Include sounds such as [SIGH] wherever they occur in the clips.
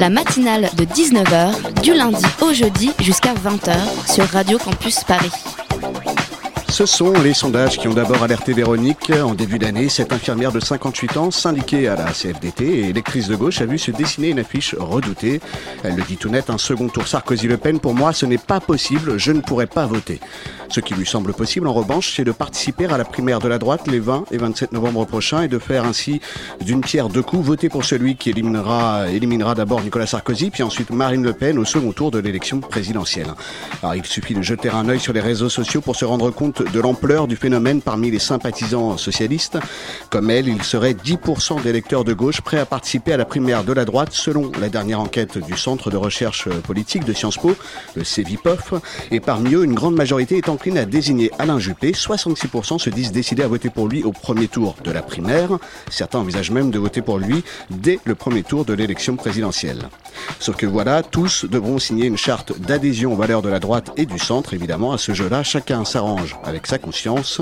La matinale de 19h, du lundi au jeudi jusqu'à 20h sur Radio Campus Paris. Ce sont les sondages qui ont d'abord alerté Véronique. En début d'année, cette infirmière de 58 ans, syndiquée à la CFDT et électrice de gauche, a vu se dessiner une affiche redoutée. Elle le dit tout net, un second tour Sarkozy-Le Pen, pour moi, ce n'est pas possible, je ne pourrai pas voter. Ce qui lui semble possible, en revanche, c'est de participer à la primaire de la droite les 20 et 27 novembre prochains et de faire ainsi d'une pierre deux coups, voter pour celui qui éliminera, éliminera d'abord Nicolas Sarkozy, puis ensuite Marine Le Pen au second tour de l'élection présidentielle. Alors, il suffit de jeter un œil sur les réseaux sociaux pour se rendre compte de l'ampleur du phénomène parmi les sympathisants socialistes. Comme elle, il serait 10% d'électeurs de gauche prêts à participer à la primaire de la droite selon la dernière enquête du Centre de recherche politique de Sciences Po, le CEVIPOF. Et parmi eux, une grande majorité est encline à désigner Alain Juppé. 66% se disent décidés à voter pour lui au premier tour de la primaire. Certains envisagent même de voter pour lui dès le premier tour de l'élection présidentielle. Sauf que voilà, tous devront signer une charte d'adhésion aux valeurs de la droite et du centre. Évidemment, à ce jeu-là, chacun s'arrange avec sa conscience.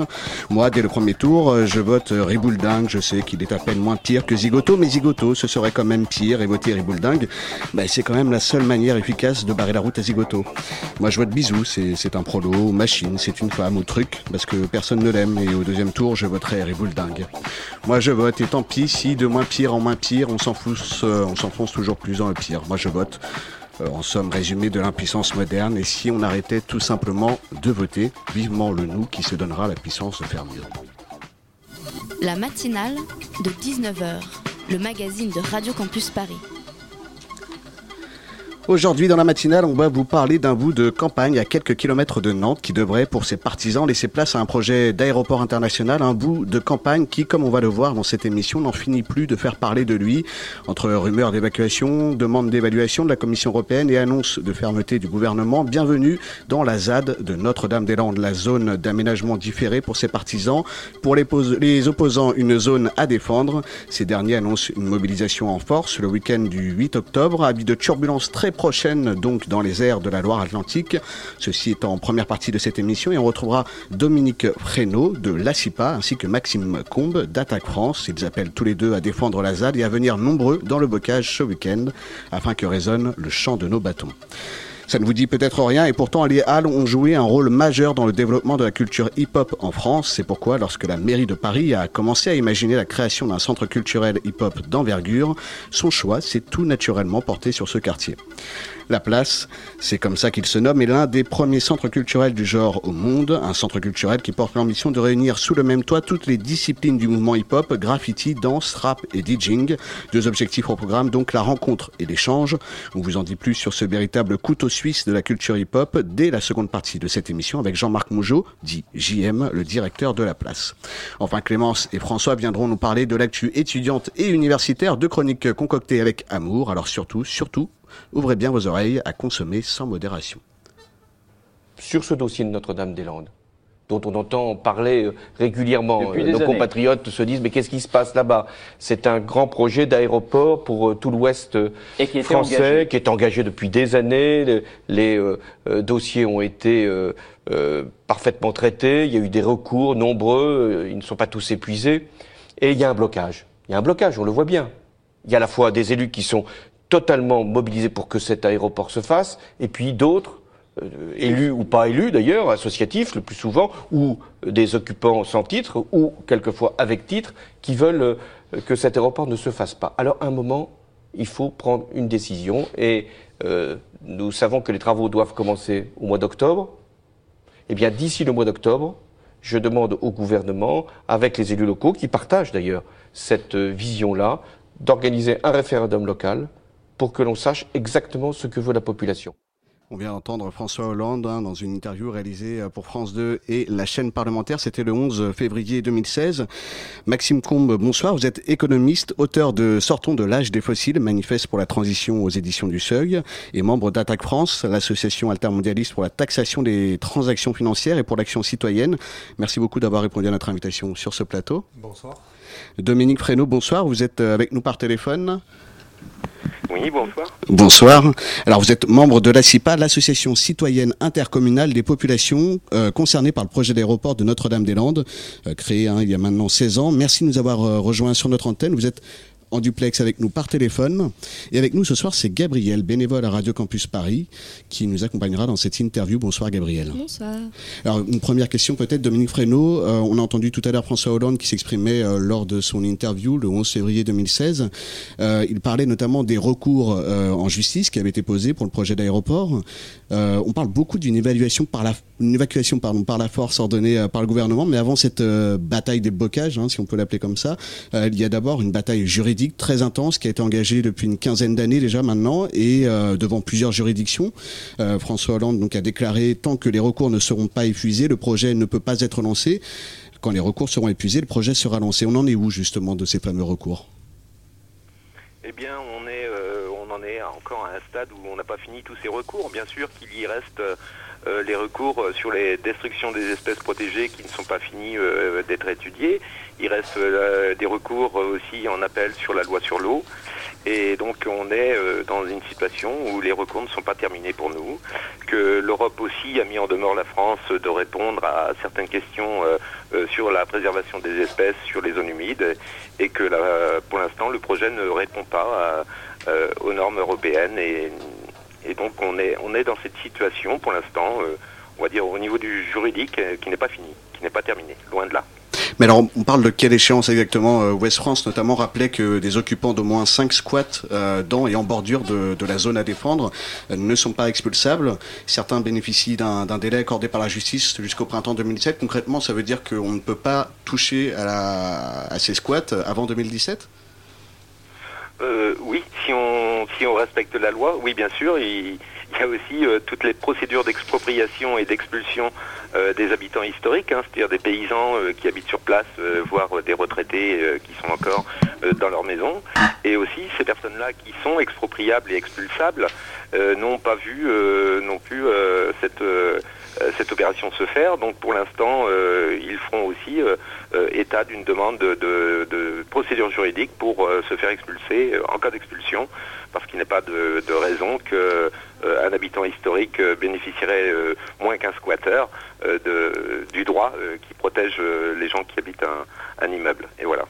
Moi, dès le premier tour, euh, je vote Ribouldingue. Je sais qu'il est à peine moins pire que Zigoto, mais Zigoto, ce serait quand même pire. Et voter Ribouldingue, bah, c'est quand même la seule manière efficace de barrer la route à Zigoto. Moi, je vote Bisou, c'est un prolo, ou C'est une femme, ou Truc, parce que personne ne l'aime. Et au deuxième tour, je voterai Ribouldingue. Moi, je vote, et tant pis si de moins pire en moins pire, on s'enfonce, euh, on s'enfonce toujours plus dans le pire. Moi, je vote. Euh, en somme, résumé de l'impuissance moderne. Et si on arrêtait tout simplement de voter, vivement le nous qui se donnera la puissance de faire mieux. La matinale de 19h, le magazine de Radio Campus Paris. Aujourd'hui, dans la matinale, on va vous parler d'un bout de campagne à quelques kilomètres de Nantes qui devrait, pour ses partisans, laisser place à un projet d'aéroport international, un bout de campagne qui, comme on va le voir dans cette émission, n'en finit plus de faire parler de lui. Entre rumeurs d'évacuation, demandes d'évaluation de la Commission européenne et annonces de fermeté du gouvernement, bienvenue dans la ZAD de Notre-Dame-des-Landes, la zone d'aménagement différé pour ses partisans. Pour les, pos- les opposants, une zone à défendre. Ces derniers annoncent une mobilisation en force le week-end du 8 octobre, avis de turbulences très prochaines donc dans les airs de la Loire-Atlantique. Ceci est en première partie de cette émission et on retrouvera Dominique Fresneau de l'ACIPA ainsi que Maxime Combe d'Attaque France. Ils appellent tous les deux à défendre la ZAD et à venir nombreux dans le bocage ce week-end afin que résonne le chant de nos bâtons. Ça ne vous dit peut-être rien et pourtant les Halles ont joué un rôle majeur dans le développement de la culture hip-hop en France. C'est pourquoi lorsque la mairie de Paris a commencé à imaginer la création d'un centre culturel hip-hop d'envergure, son choix s'est tout naturellement porté sur ce quartier. La place, c'est comme ça qu'il se nomme, est l'un des premiers centres culturels du genre au monde, un centre culturel qui porte l'ambition de réunir sous le même toit toutes les disciplines du mouvement hip-hop, graffiti, danse, rap et DJing. Deux objectifs au programme, donc la rencontre et l'échange. On vous en dit plus sur ce véritable couteau suisse de la culture hip-hop dès la seconde partie de cette émission avec Jean-Marc Mougeot, dit JM, le directeur de la place. Enfin, Clémence et François viendront nous parler de l'actu étudiante et universitaire, deux chroniques concoctées avec amour. Alors surtout, surtout, ouvrez bien vos oreilles à consommer sans modération. sur ce dossier de Notre-Dame-des-Landes, dont on entend parler euh, régulièrement. Depuis Euh, Nos années. compatriotes se disent mais qu'est-ce qui se passe là-bas? C'est un grand projet d'aéroport pour euh, tout l'Ouest qui français, qui est engagé depuis des années. Les, les, euh, dossiers ont été euh, euh, parfaitement traités. Il y a eu des recours nombreux. ils ne sont pas tous épuisés. Et il y a un blocage. Il y a un blocage, on le voit bien. Il y a à la fois des élus qui sont totalement mobilisés pour que cet aéroport se fasse, et puis d'autres, euh, élus ou pas élus d'ailleurs, associatifs le plus souvent, ou des occupants sans titre, ou quelquefois avec titre, qui veulent euh, que cet aéroport ne se fasse pas. Alors à un moment, il faut prendre une décision, et euh, nous savons que les travaux doivent commencer au mois d'octobre. Eh bien, d'ici le mois d'octobre, je demande au gouvernement, avec les élus locaux, qui partagent d'ailleurs cette euh, vision-là, d'organiser un référendum local pour que l'on sache exactement ce que veut la population. On vient d'entendre François Hollande hein, dans une interview réalisée euh, pour France 2 et la chaîne parlementaire. C'était le 11 février 2016. Maxime Combe, bonsoir. Vous êtes économiste, auteur de Sortons de l'âge des fossiles, manifeste pour la transition aux éditions du Seuil et membre d'Attaque France, l'association altermondialiste pour la taxation des transactions financières et pour l'action citoyenne. Merci beaucoup d'avoir répondu à notre invitation sur ce plateau. Bonsoir. Dominique Fresneau, bonsoir. Vous êtes euh, avec nous par téléphone. Oui, bonsoir. Bonsoir. Alors vous êtes membre de l'ACIPA, l'association citoyenne intercommunale des populations euh, concernées par le projet d'aéroport de Notre-Dame-des-Landes, euh, créé hein, il y a maintenant 16 ans. Merci de nous avoir euh, rejoints sur notre antenne. Vous êtes en duplex avec nous par téléphone. Et avec nous ce soir, c'est Gabriel, bénévole à Radio Campus Paris, qui nous accompagnera dans cette interview. Bonsoir Gabriel. Bonsoir. Alors une première question peut-être, Dominique Fresneau. Euh, on a entendu tout à l'heure François Hollande qui s'exprimait euh, lors de son interview le 11 février 2016. Euh, il parlait notamment des recours euh, en justice qui avaient été posés pour le projet d'aéroport. Euh, on parle beaucoup d'une évaluation par la une évacuation pardon par la force ordonnée euh, par le gouvernement, mais avant cette euh, bataille des bocages, hein, si on peut l'appeler comme ça, euh, il y a d'abord une bataille juridique très intense qui a été engagée depuis une quinzaine d'années déjà maintenant et devant plusieurs juridictions. François Hollande a déclaré tant que les recours ne seront pas épuisés, le projet ne peut pas être lancé. Quand les recours seront épuisés, le projet sera lancé. On en est où justement de ces fameux recours? Eh bien, on on en est encore à un stade où on n'a pas fini tous ces recours. Bien sûr qu'il y reste euh, les recours euh, sur les destructions des espèces protégées qui ne sont pas finis euh, d'être étudiés. Il reste des recours aussi en appel sur la loi sur l'eau. Et donc on est dans une situation où les recours ne sont pas terminés pour nous, que l'Europe aussi a mis en demeure la France de répondre à certaines questions sur la préservation des espèces sur les zones humides, et que pour l'instant le projet ne répond pas aux normes européennes. Et, et donc on est, on dans cette situation pour l'instant, euh, on va dire au niveau du juridique, euh, qui n'est pas fini, qui n'est pas terminé, loin de là. Mais alors, on parle de quelle échéance exactement Euh, Ouest France notamment rappelait que des occupants d'au moins 5 squats euh, dans et en bordure de, la zone à défendre ne sont pas expulsables. Certains bénéficient d'un délai accordé par la justice jusqu'au printemps 2017. Concrètement, ça veut dire qu'on ne peut pas toucher à ces squats avant 2017 Euh, oui, si on, si on respecte la loi, oui, bien sûr. Il, y a aussi euh, toutes les procédures d'expropriation et d'expulsion euh, des habitants historiques, hein, c'est-à-dire des paysans euh, qui habitent sur place, voire des retraités qui sont encore dans leur maison. Et aussi, ces personnes-là qui sont expropriables et expulsables n'ont pas vu non plus cette, cette opération se faire. Donc pour l'instant, euh, ils feront aussi euh, euh, état d'une demande de, procédure juridique pour euh, se faire expulser euh, en cas d'expulsion, parce qu'il n'est pas de, raison que euh, un habitant historique euh, bénéficierait euh, moins qu'un squatter euh, du droit euh, qui protège euh, les gens qui habitent un, immeuble. Et voilà.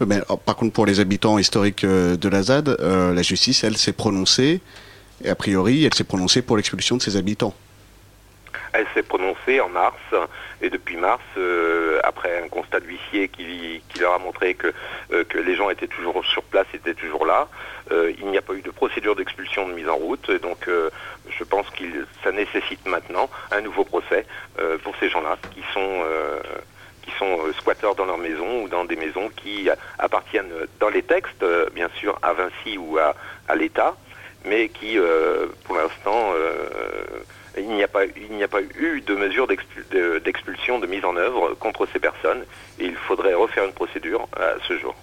Euh, mais, Par contre, pour les habitants historiques euh, de la ZAD, euh, la justice, elle, s'est prononcée. Et a priori, elle s'est prononcée pour l'expulsion de ses habitants. Elle s'est prononcée en mars, et depuis mars, euh, après un constat d'huissier qui, leur a montré que, euh, que les gens étaient toujours sur place, étaient toujours là, euh, il n'y a pas eu de procédure d'expulsion de mise en route, et donc je pense que ça nécessite maintenant un nouveau procès pour ces gens-là qui sont... qui sont squatteurs dans leur maison ou dans des maisons qui appartiennent dans les textes, bien sûr, à Vinci ou à, à l'État, mais qui, pour l'instant, il n'y a pas, eu de mesure d'expul- de- d'expulsion, de mise en œuvre contre ces personnes, et il faudrait refaire une procédure à ce jour.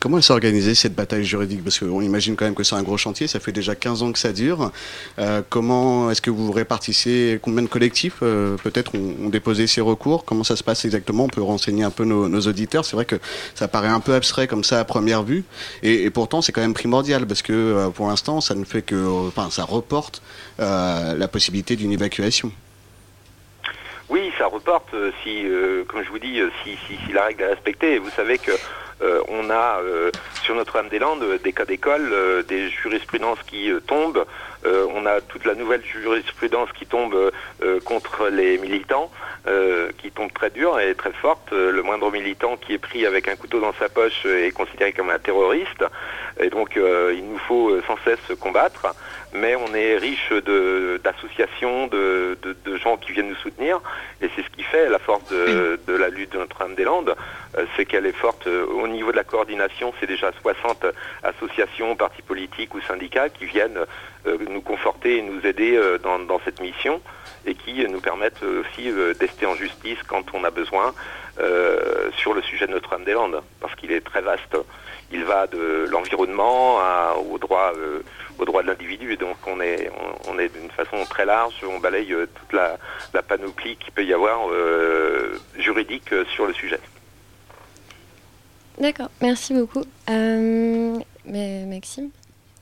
Comment s'est organisée cette bataille juridique? Parce qu'on imagine quand même que c'est un gros chantier, ça fait déjà 15 ans que ça dure. Euh, comment est-ce que vous répartissez? Combien de collectifs euh, peut-être ont, déposé ces recours? Comment ça se passe exactement? On peut renseigner un peu nos, nos auditeurs. C'est vrai que ça paraît un peu abstrait comme ça à première vue, et, et pourtant c'est quand même primordial parce que euh, pour l'instant ça ne fait que, enfin ça reporte euh, la possibilité d'une évacuation. Oui, ça reporte euh, si, euh, comme je vous dis, euh, si, si, si la règle est respectée. Vous savez que euh, on a euh, sur Notre-Dame-des-Landes euh, des cas d'école, euh, des jurisprudences qui euh, tombent. Euh, on a toute la nouvelle jurisprudence qui tombe euh, euh, contre les militants, euh, qui tombe très dur et très forte. Euh, le moindre militant qui est pris avec un couteau dans sa poche euh, est considéré comme un terroriste. Et donc, euh, il nous faut euh, sans cesse combattre. Mais on est riche de- d'associations, de, de- de gens qui viennent nous soutenir, et c'est ce qui fait la force de, de la lutte de Notre-Dame-des-Landes, euh, c'est qu'elle est forte euh, au niveau de la coordination, c'est déjà 60 associations, partis politiques ou syndicats qui viennent euh, nous conforter et nous aider dans, dans cette mission et qui euh, nous permettent euh, aussi euh, d'ester en justice quand on a besoin sur le sujet de Notre-Dame-des-Landes, parce qu'il est très vaste. Il va de l'environnement au droit, au droit de l'individu, et donc on est, on, est d'une façon très large, on balaye toute la, panoplie qu'il peut y avoir juridique sur le sujet. D'accord, merci beaucoup. Mais Maxime,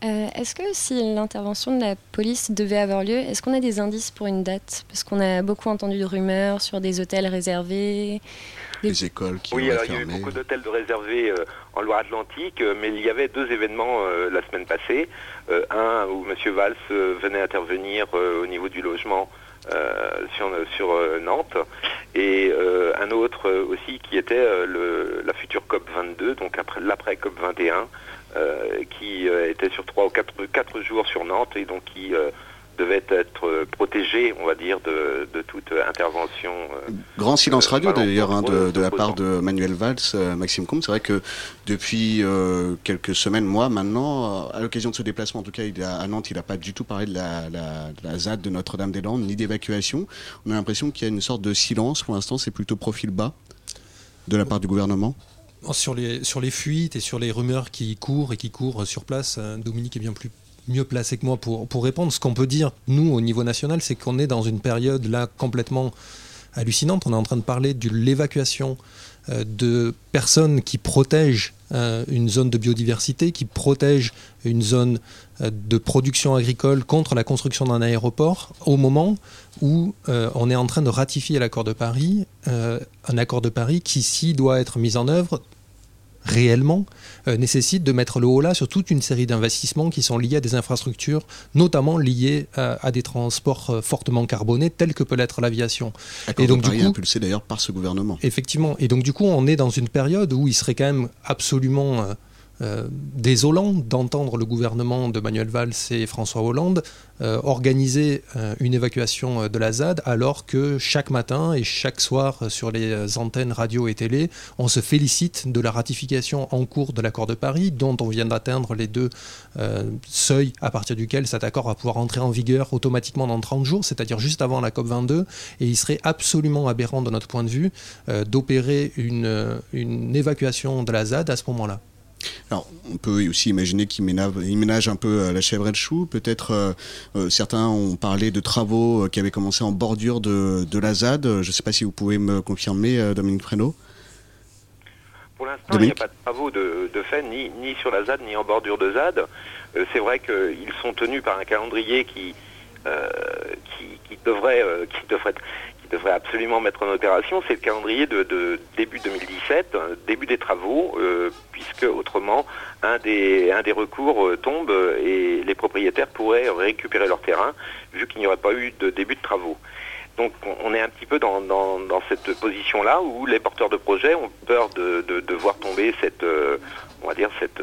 euh, est-ce que si l'intervention de la police devait avoir lieu, est-ce qu'on a des indices pour une date? Parce qu'on a beaucoup entendu de rumeurs sur des hôtels réservés. Les écoles qui Oui, alors il y a eu beaucoup d'hôtels de réservés euh, en Loire-Atlantique, euh, mais il y avait deux événements euh, la semaine passée. Euh, un où M. Valls euh, venait intervenir euh, au niveau du logement euh, sur, sur euh, Nantes, et euh, un autre euh, aussi qui était euh, le- la future COP 22, donc après l'après COP 21, euh, qui euh, était sur trois ou quatre, quatre jours sur Nantes et donc qui euh, devait être euh, protégé, on va dire, de, de toute intervention. euh, Grand silence Euh, radio d'ailleurs hein, de, de la part de Manuel Valls, euh, Maxime Comte. C'est vrai que depuis euh, quelques semaines, mois maintenant, euh, à l'occasion de ce déplacement, en tout cas il a, à Nantes, il n'a pas du tout parlé de la, la, de la ZAD de Notre-Dame-des-Landes, ni d'évacuation. On a l'impression qu'il y a une sorte de silence. Pour l'instant, c'est plutôt profil bas de la part du gouvernement. Sur les, sur les fuites et sur les rumeurs qui courent et qui courent sur place, euh, Dominique est bien plus mieux placé que moi pour, pour répondre. Ce qu'on peut dire, nous, au niveau national, c'est qu'on est dans une période là complètement hallucinante. On est en train de parler de l'évacuation euh, de personnes qui protègent une zone de biodiversité, qui protègent une zone euh, de production agricole contre la construction d'un aéroport, au moment où euh, on est en train de ratifier l'accord de Paris, euh, un accord de Paris qui, s'il doit être mis en œuvre, réellement euh, nécessite de mettre le haut là sur toute une série d'investissements qui sont liés à des infrastructures, notamment liées à, à des transports euh, fortement carbonés tels que peut l'être l'aviation. Et donc, du coup- impulsé d'ailleurs par ce gouvernement. Effectivement. Et donc, du coup, on est dans une période où il serait quand même absolument euh, désolant d'entendre le gouvernement de Manuel Valls et François Hollande euh, organiser euh, une évacuation de la ZAD alors que chaque matin et chaque soir sur les antennes radio et télé, on se félicite de la ratification en cours de l'accord de Paris dont on vient d'atteindre les deux seuils à partir duquel cet accord va pouvoir entrer en vigueur automatiquement dans 30 jours, c'est-à-dire juste avant la COP22. Et il serait absolument aberrant de notre point de vue d'opérer une évacuation de la ZAD à ce moment-là. Alors, on peut aussi imaginer qu'il ménage, il ménage un peu euh, la chèvre et le chou. Peut-être euh, euh, certains ont parlé de travaux qui avaient commencé en bordure de, de la ZAD. Je ne sais pas si vous pouvez me confirmer, Dominique Fresneau. Pour l'instant, il n'y a pas de travaux de, de fait, ni, ni sur la ZAD, ni en bordure de ZAD. Euh, c'est vrai qu'ils sont tenus par un calendrier qui, euh, qui, qui devrait, euh, qui, devrait, devrait absolument mettre en opération. C'est le calendrier de, début 2017, euh, début des travaux, euh, puisque autrement, un des, un des recours euh, tombe et les propriétaires pourraient récupérer leur terrain, vu qu'il n'y aurait pas eu de début de travaux. Donc on- est un petit peu dans, dans, cette position-là où les porteurs de projets ont peur de, de, voir tomber cette, on va dire cette,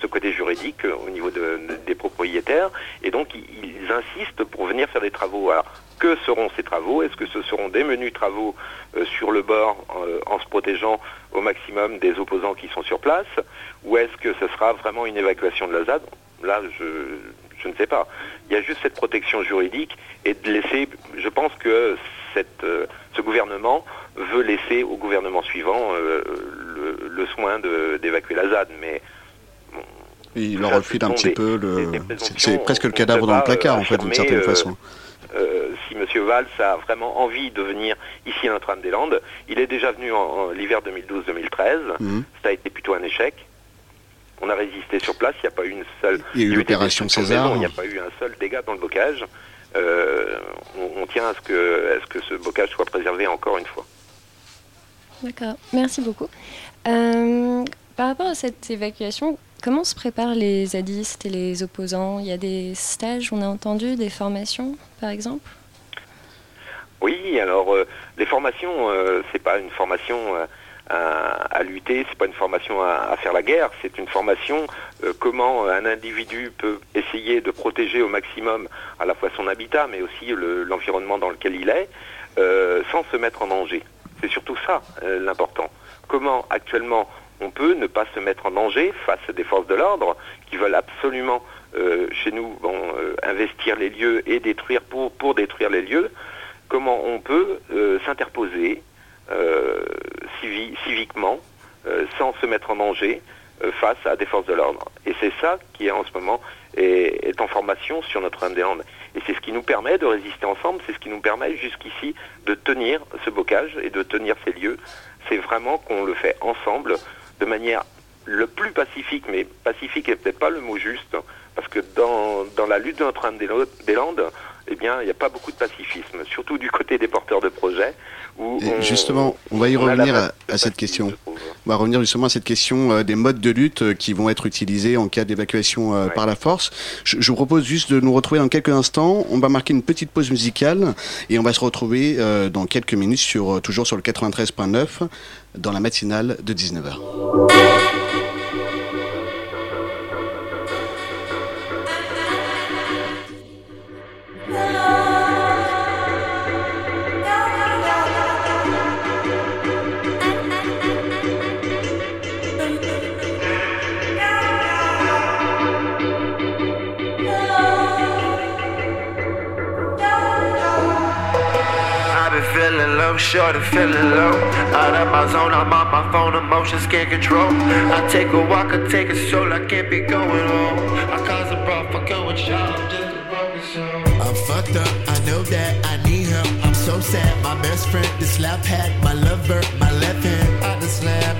ce côté juridique au niveau de- de- des propriétaires et donc ils, insistent pour venir faire des travaux. Que seront ces travaux Est-ce que ce seront des menus travaux euh, sur le bord euh, en se protégeant au maximum des opposants qui sont sur place ou est-ce que ce sera vraiment une évacuation de la ZAD? Là, je, je ne sais pas. Il y a juste cette protection juridique et de laisser, je pense que cette, euh, ce gouvernement veut laisser au gouvernement suivant euh, le, le soin d'évacuer la ZAD, mais Il Ça, leur refile un petit des- peu le. c'est- presque le cadavre dans le placard, en fait, d'une certaine euh, façon. Euh, si M. Valls a vraiment envie de venir ici à Notre-Dame-des-Landes, il est déjà venu en, en l'hiver 2012-2013. Mhm. Ça a été plutôt un échec. On a résisté sur place, il n'y a pas eu une seule. Il y a eu l'opération César. Il n'y a pas eu un seul dégât dans le bocage. Euh, on, on tient à ce, que, à ce que ce bocage soit préservé encore une fois. D'accord, merci beaucoup. Euh, par rapport à cette évacuation, comment se préparent les zadistes et les opposants? Il y a des stages, on a entendu, des formations, par exemple? Oui, alors euh, les formations, euh, c'est pas une formation euh, à, lutter. C'est pas une formation à, faire la guerre, c'est une formation euh, comment un individu peut essayer de protéger au maximum à la fois son habitat, mais aussi l'environnement dans lequel il est, euh, sans se mettre en danger. C'est surtout ça euh, l'important. Comment actuellement on peut ne pas se mettre en danger face à des forces de l'ordre qui veulent absolument chez nous investir les lieux et détruire pour, pour détruire les lieux. Comment on peut s'interposer euh, civiquement, euh, sans se mettre en danger euh, face à des forces de l'ordre? Et c'est ça qui en ce moment est, en formation sur notre des Et c'est ce qui nous permet de résister ensemble, c'est ce qui nous permet jusqu'ici de tenir ce bocage et de tenir ces lieux. C'est vraiment qu'on le fait ensemble de manière le plus pacifique, mais pacifique n'est peut-être pas le mot juste, parce que dans, la lutte de Notre-Dame des Landes, eh bien, il n'y a pas beaucoup de pacifisme, surtout du côté des porteurs de projets justement, on va y revenir à, cette question. On va revenir justement à cette question euh, des modes de lutte euh, qui vont être utilisés en cas d'évacuation euh, par la force. Je, vous propose juste de nous retrouver dans quelques instants. On va marquer une petite pause musicale et on va se retrouver dans quelques minutes sur toujours sur le 93.9 dans la matinale de 19h. Feeling low. Out of my zone, I'm on my phone, emotions can't control. I take a walk, I take a I can't be going home. I cause a fuck going shot, I'm just a broken soul. I'm fucked up, I know that I need help. I'm so sad, my best friend, this lap hat, my lover, my left hand. I just slammed,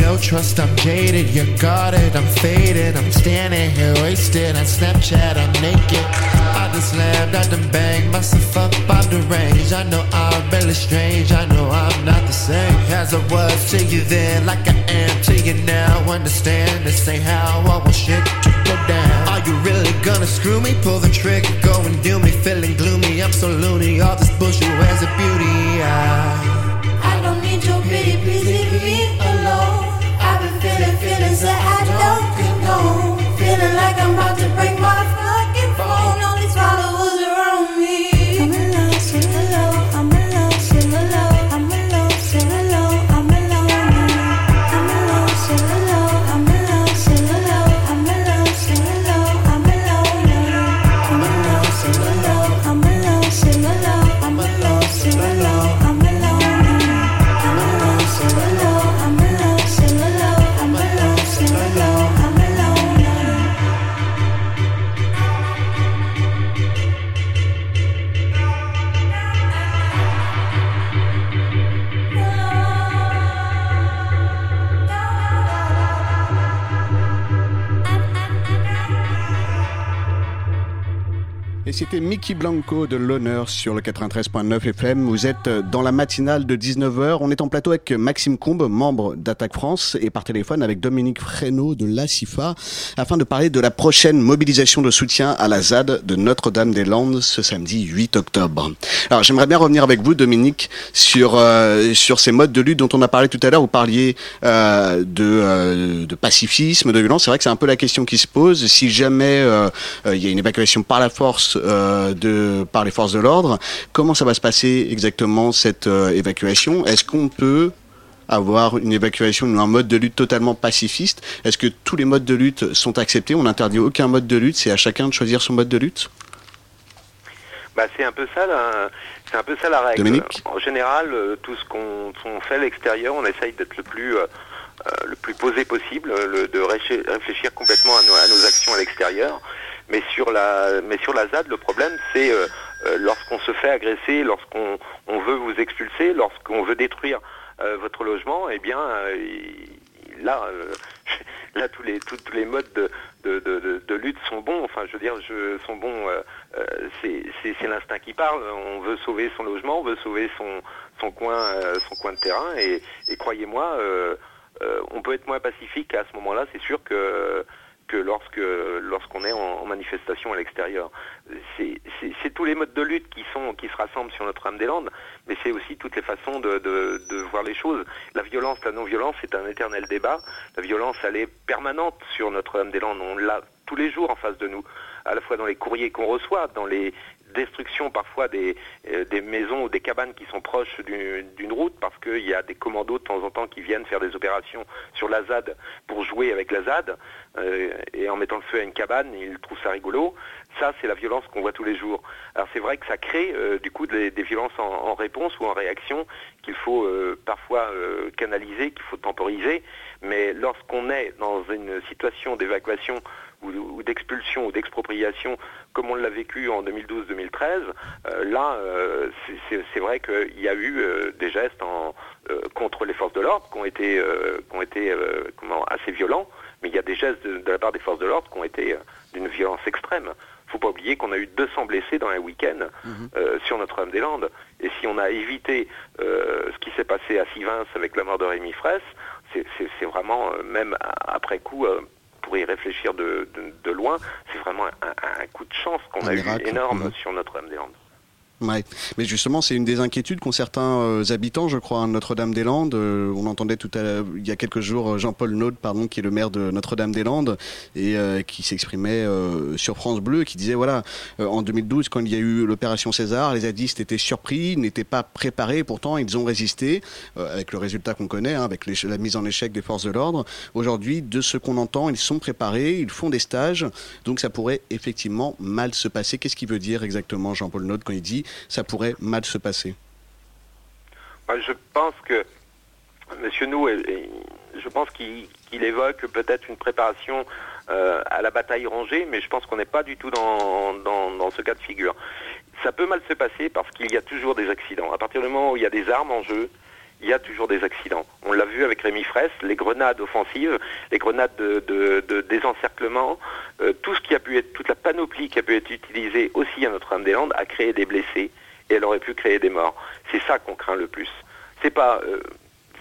No trust, I'm jaded, you're guarded, I'm faded. I'm standing here wasted on Snapchat, I'm naked. I just slammed, I done banged myself up the range. I know I'm really strange, I know I'm not the same as I was to you then, like I am to you now. Understand this ain't how I want shit to go down. Are you really gonna screw me? Pull the trigger, go and do me, feeling gloomy. I'm so loony, all this bullshit has a beauty. I c'était Mickey Blanco de l'honneur sur le 93.9 FM. Vous êtes dans la matinale de 19h. On est en plateau avec Maxime Combe, membre d'Attaque France, et par téléphone avec Dominique Fresneau de l'ACIFA, afin de parler de la prochaine mobilisation de soutien à la ZAD de Notre-Dame-des-Landes ce samedi 8 octobre. Alors j'aimerais bien revenir avec vous, Dominique, sur, euh, sur ces modes de lutte dont on a parlé tout à l'heure. Vous parliez euh, de, euh, de pacifisme, de violence. C'est vrai que c'est un peu la question qui se pose. Si jamais euh, euh, il y a une évacuation par la force euh, de, par les forces de l'ordre, comment ça va se passer exactement cette euh, évacuation? Est-ce qu'on peut avoir une évacuation ou un mode de lutte totalement pacifiste? Est-ce que tous les modes de lutte sont acceptés? On n'interdit aucun mode de lutte, c'est à chacun de choisir son mode de lutte? Bah, c'est un peu ça, la, c'est un peu ça la règle. Dominique? En général, euh, tout ce qu'on qu'on fait à l'extérieur, on essaye d'être le plus euh, le plus posé possible, le- de réfléchir réfléchir complètement à nos, à nos actions à l'extérieur. Mais sur la mais sur la ZAD, le problème, c'est euh, euh, lorsqu'on se fait agresser, lorsqu'on on veut vous expulser, lorsqu'on veut détruire euh, votre logement, eh bien là, [LAUGHS] là tous les tous, tous les modes de, de, lutte sont bons. Enfin, je veux dire, je, sont bons. c'est l'instinct qui parle. On veut sauver son logement, on veut sauver son son coin son coin de terrain. Et, croyez-moi, on peut être moins pacifique à ce moment-là. C'est sûr que que lorsque lorsqu'on est en, manifestation à l'extérieur. C'est tous les modes de lutte qui sont qui se rassemblent sur Notre-Dame-des-Landes, mais c'est aussi toutes les façons de, de, de voir les choses. La violence, la non-violence, c'est un éternel débat. La violence, elle est permanente sur Notre-Dame-des-Landes. On l'a tous les jours en face de nous, à la fois dans les courriers qu'on reçoit, dans les destructions parfois des, euh, des maisons ou des cabanes qui sont proches d'une route parce qu'il y a des commandos de temps en temps qui viennent faire des opérations sur la ZAD pour jouer avec la ZAD euh, et en mettant le feu à une cabane, ils trouvent ça rigolo. Ça, c'est la violence qu'on voit tous les jours. Alors c'est vrai que ça crée euh, du coup des, des violences en, réponse ou en réaction qu'il faut parfois canaliser, qu'il faut temporiser. Mais lorsqu'on est dans une situation d'évacuation ou, d'expulsion ou d'expropriation, comme on l'a vécu en 2012-2013, euh, là, euh, c'est- vrai qu'il y a eu euh, des gestes en, contre les forces de l'ordre qui ont été, qui ont été comment, assez violents, mais il y a des gestes de, de la part des forces de l'ordre qui ont été d'une violence extrême. faut pas oublier qu'on a eu 200 blessés dans un week-end euh, sur Notre-Dame-des-Landes. Et si on a évité ce qui s'est passé à Sivins avec la mort de Rémi Fraisse, c'est- vraiment, même après coup, pour y réfléchir de, de- de loin, c'est vraiment un, un coup de chance qu'on a eu énorme mhm. sur Notre-Dame-des-Landes. Mais justement, c'est une des inquiétudes qu'ont certains euh, habitants, je crois, à Notre-Dame-des-Landes. Euh, on entendait tout à il y a quelques jours, euh, Jean-Paul Naude, pardon, qui est le maire de Notre-Dame-des-Landes, et qui s'exprimait sur France Bleu, qui disait, voilà, en 2012, quand il y a eu l'opération César, les zadistes étaient surpris, n'étaient pas préparés, pourtant ils ont résisté, avec le résultat qu'on connaît, hein, avec la mise en échec des forces de l'ordre. Aujourd'hui, de ce qu'on entend, ils sont préparés, ils font des stages, donc ça pourrait effectivement mal se passer. Qu'est-ce qu'il veut dire exactement Jean-Paul Naude quand il dit ça pourrait mal se passer Moi, je pense que M. Nou, je pense qu'il évoque peut-être une préparation euh, à la bataille rangée, mais je pense qu'on n'est pas du tout dans ce cas de figure. Ça peut mal se passer parce qu'il y a toujours des accidents. À partir du moment où il y a des armes en jeu, il y a toujours des accidents. On l'a vu avec Rémi Fraisse, les grenades offensives, les grenades de, désencerclement, euh, tout ce qui a pu être, toute la panoplie qui a pu être utilisée aussi à Notre-Dame-des-Landes a créé des blessés et elle aurait pu créer des morts. C'est ça qu'on craint le plus. C'est pas euh,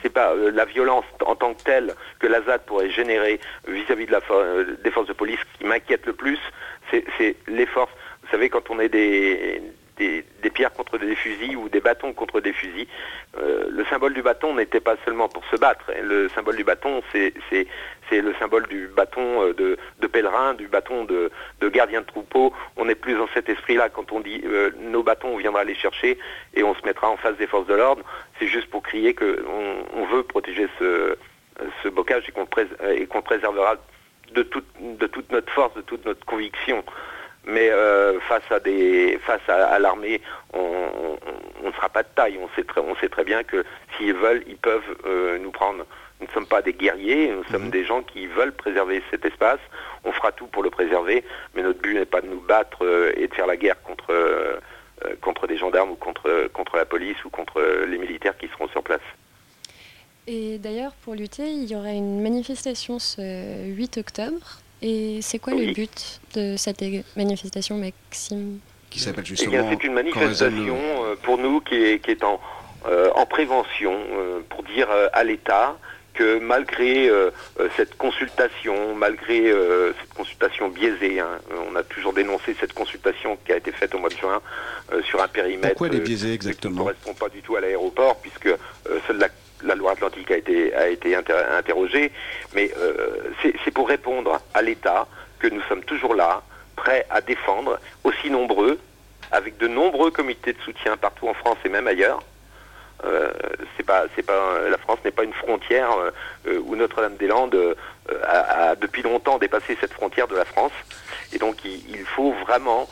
c'est pas euh, la violence en tant que telle que la ZAD pourrait générer vis-à-vis des forces de police qui m'inquiète le plus, c'est les forces. Vous savez, quand on est des, des, pierres contre des fusils ou des bâtons contre des fusils, euh, le symbole du bâton n'était pas seulement pour se battre. Le symbole du bâton, c'est le symbole du bâton euh, de, pèlerin, du bâton de, gardien de troupeau. On est plus dans cet esprit-là quand on dit euh, nos bâtons, on viendra les chercher et on se mettra en face des forces de l'ordre. C'est juste pour crier que on, veut protéger ce, bocage et qu'on qu'on le préservera de toute notre force, de toute notre conviction. Mais euh, face à des, face à, à l'armée, on on- on ne sera pas de taille. On sait très, on sait très bien que s'ils veulent, ils peuvent euh, nous prendre. Nous ne sommes pas des guerriers, nous sommes des gens qui veulent préserver cet espace. On fera tout pour le préserver, mais notre but n'est pas de nous battre euh, et de faire la guerre contre contre des gendarmes ou contre contre la police ou contre les militaires qui seront sur place. Et d'ailleurs, pour lutter, il y aura une manifestation ce 8 octobre. Et c'est quoi Oui. le but de cette manifestation, Maxime? Qui s'appelle Eh justement. bien, c'est une manifestation euh, pour nous qui est, qui est en, euh, en prévention euh, pour dire euh, à l'État que malgré euh, cette consultation, malgré euh, cette consultation biaisée, hein, on a toujours dénoncé cette consultation qui a été faite au mois de juin euh, sur un périmètre Pourquoi elle est euh, biaisée qui ne exactement? correspond pas du tout à l'aéroport, puisque euh, seule la, la loi Atlantique a été, interrogée. Mais euh, c'est pour répondre à l'État que nous sommes toujours là, prêts à défendre, aussi nombreux, avec de nombreux comités de soutien partout en France et même ailleurs. Euh, pas, pas, la France n'est pas une frontière euh, où Notre-Dame-des-Landes a, depuis longtemps dépassé cette frontière de la France. Et donc il, il faut vraiment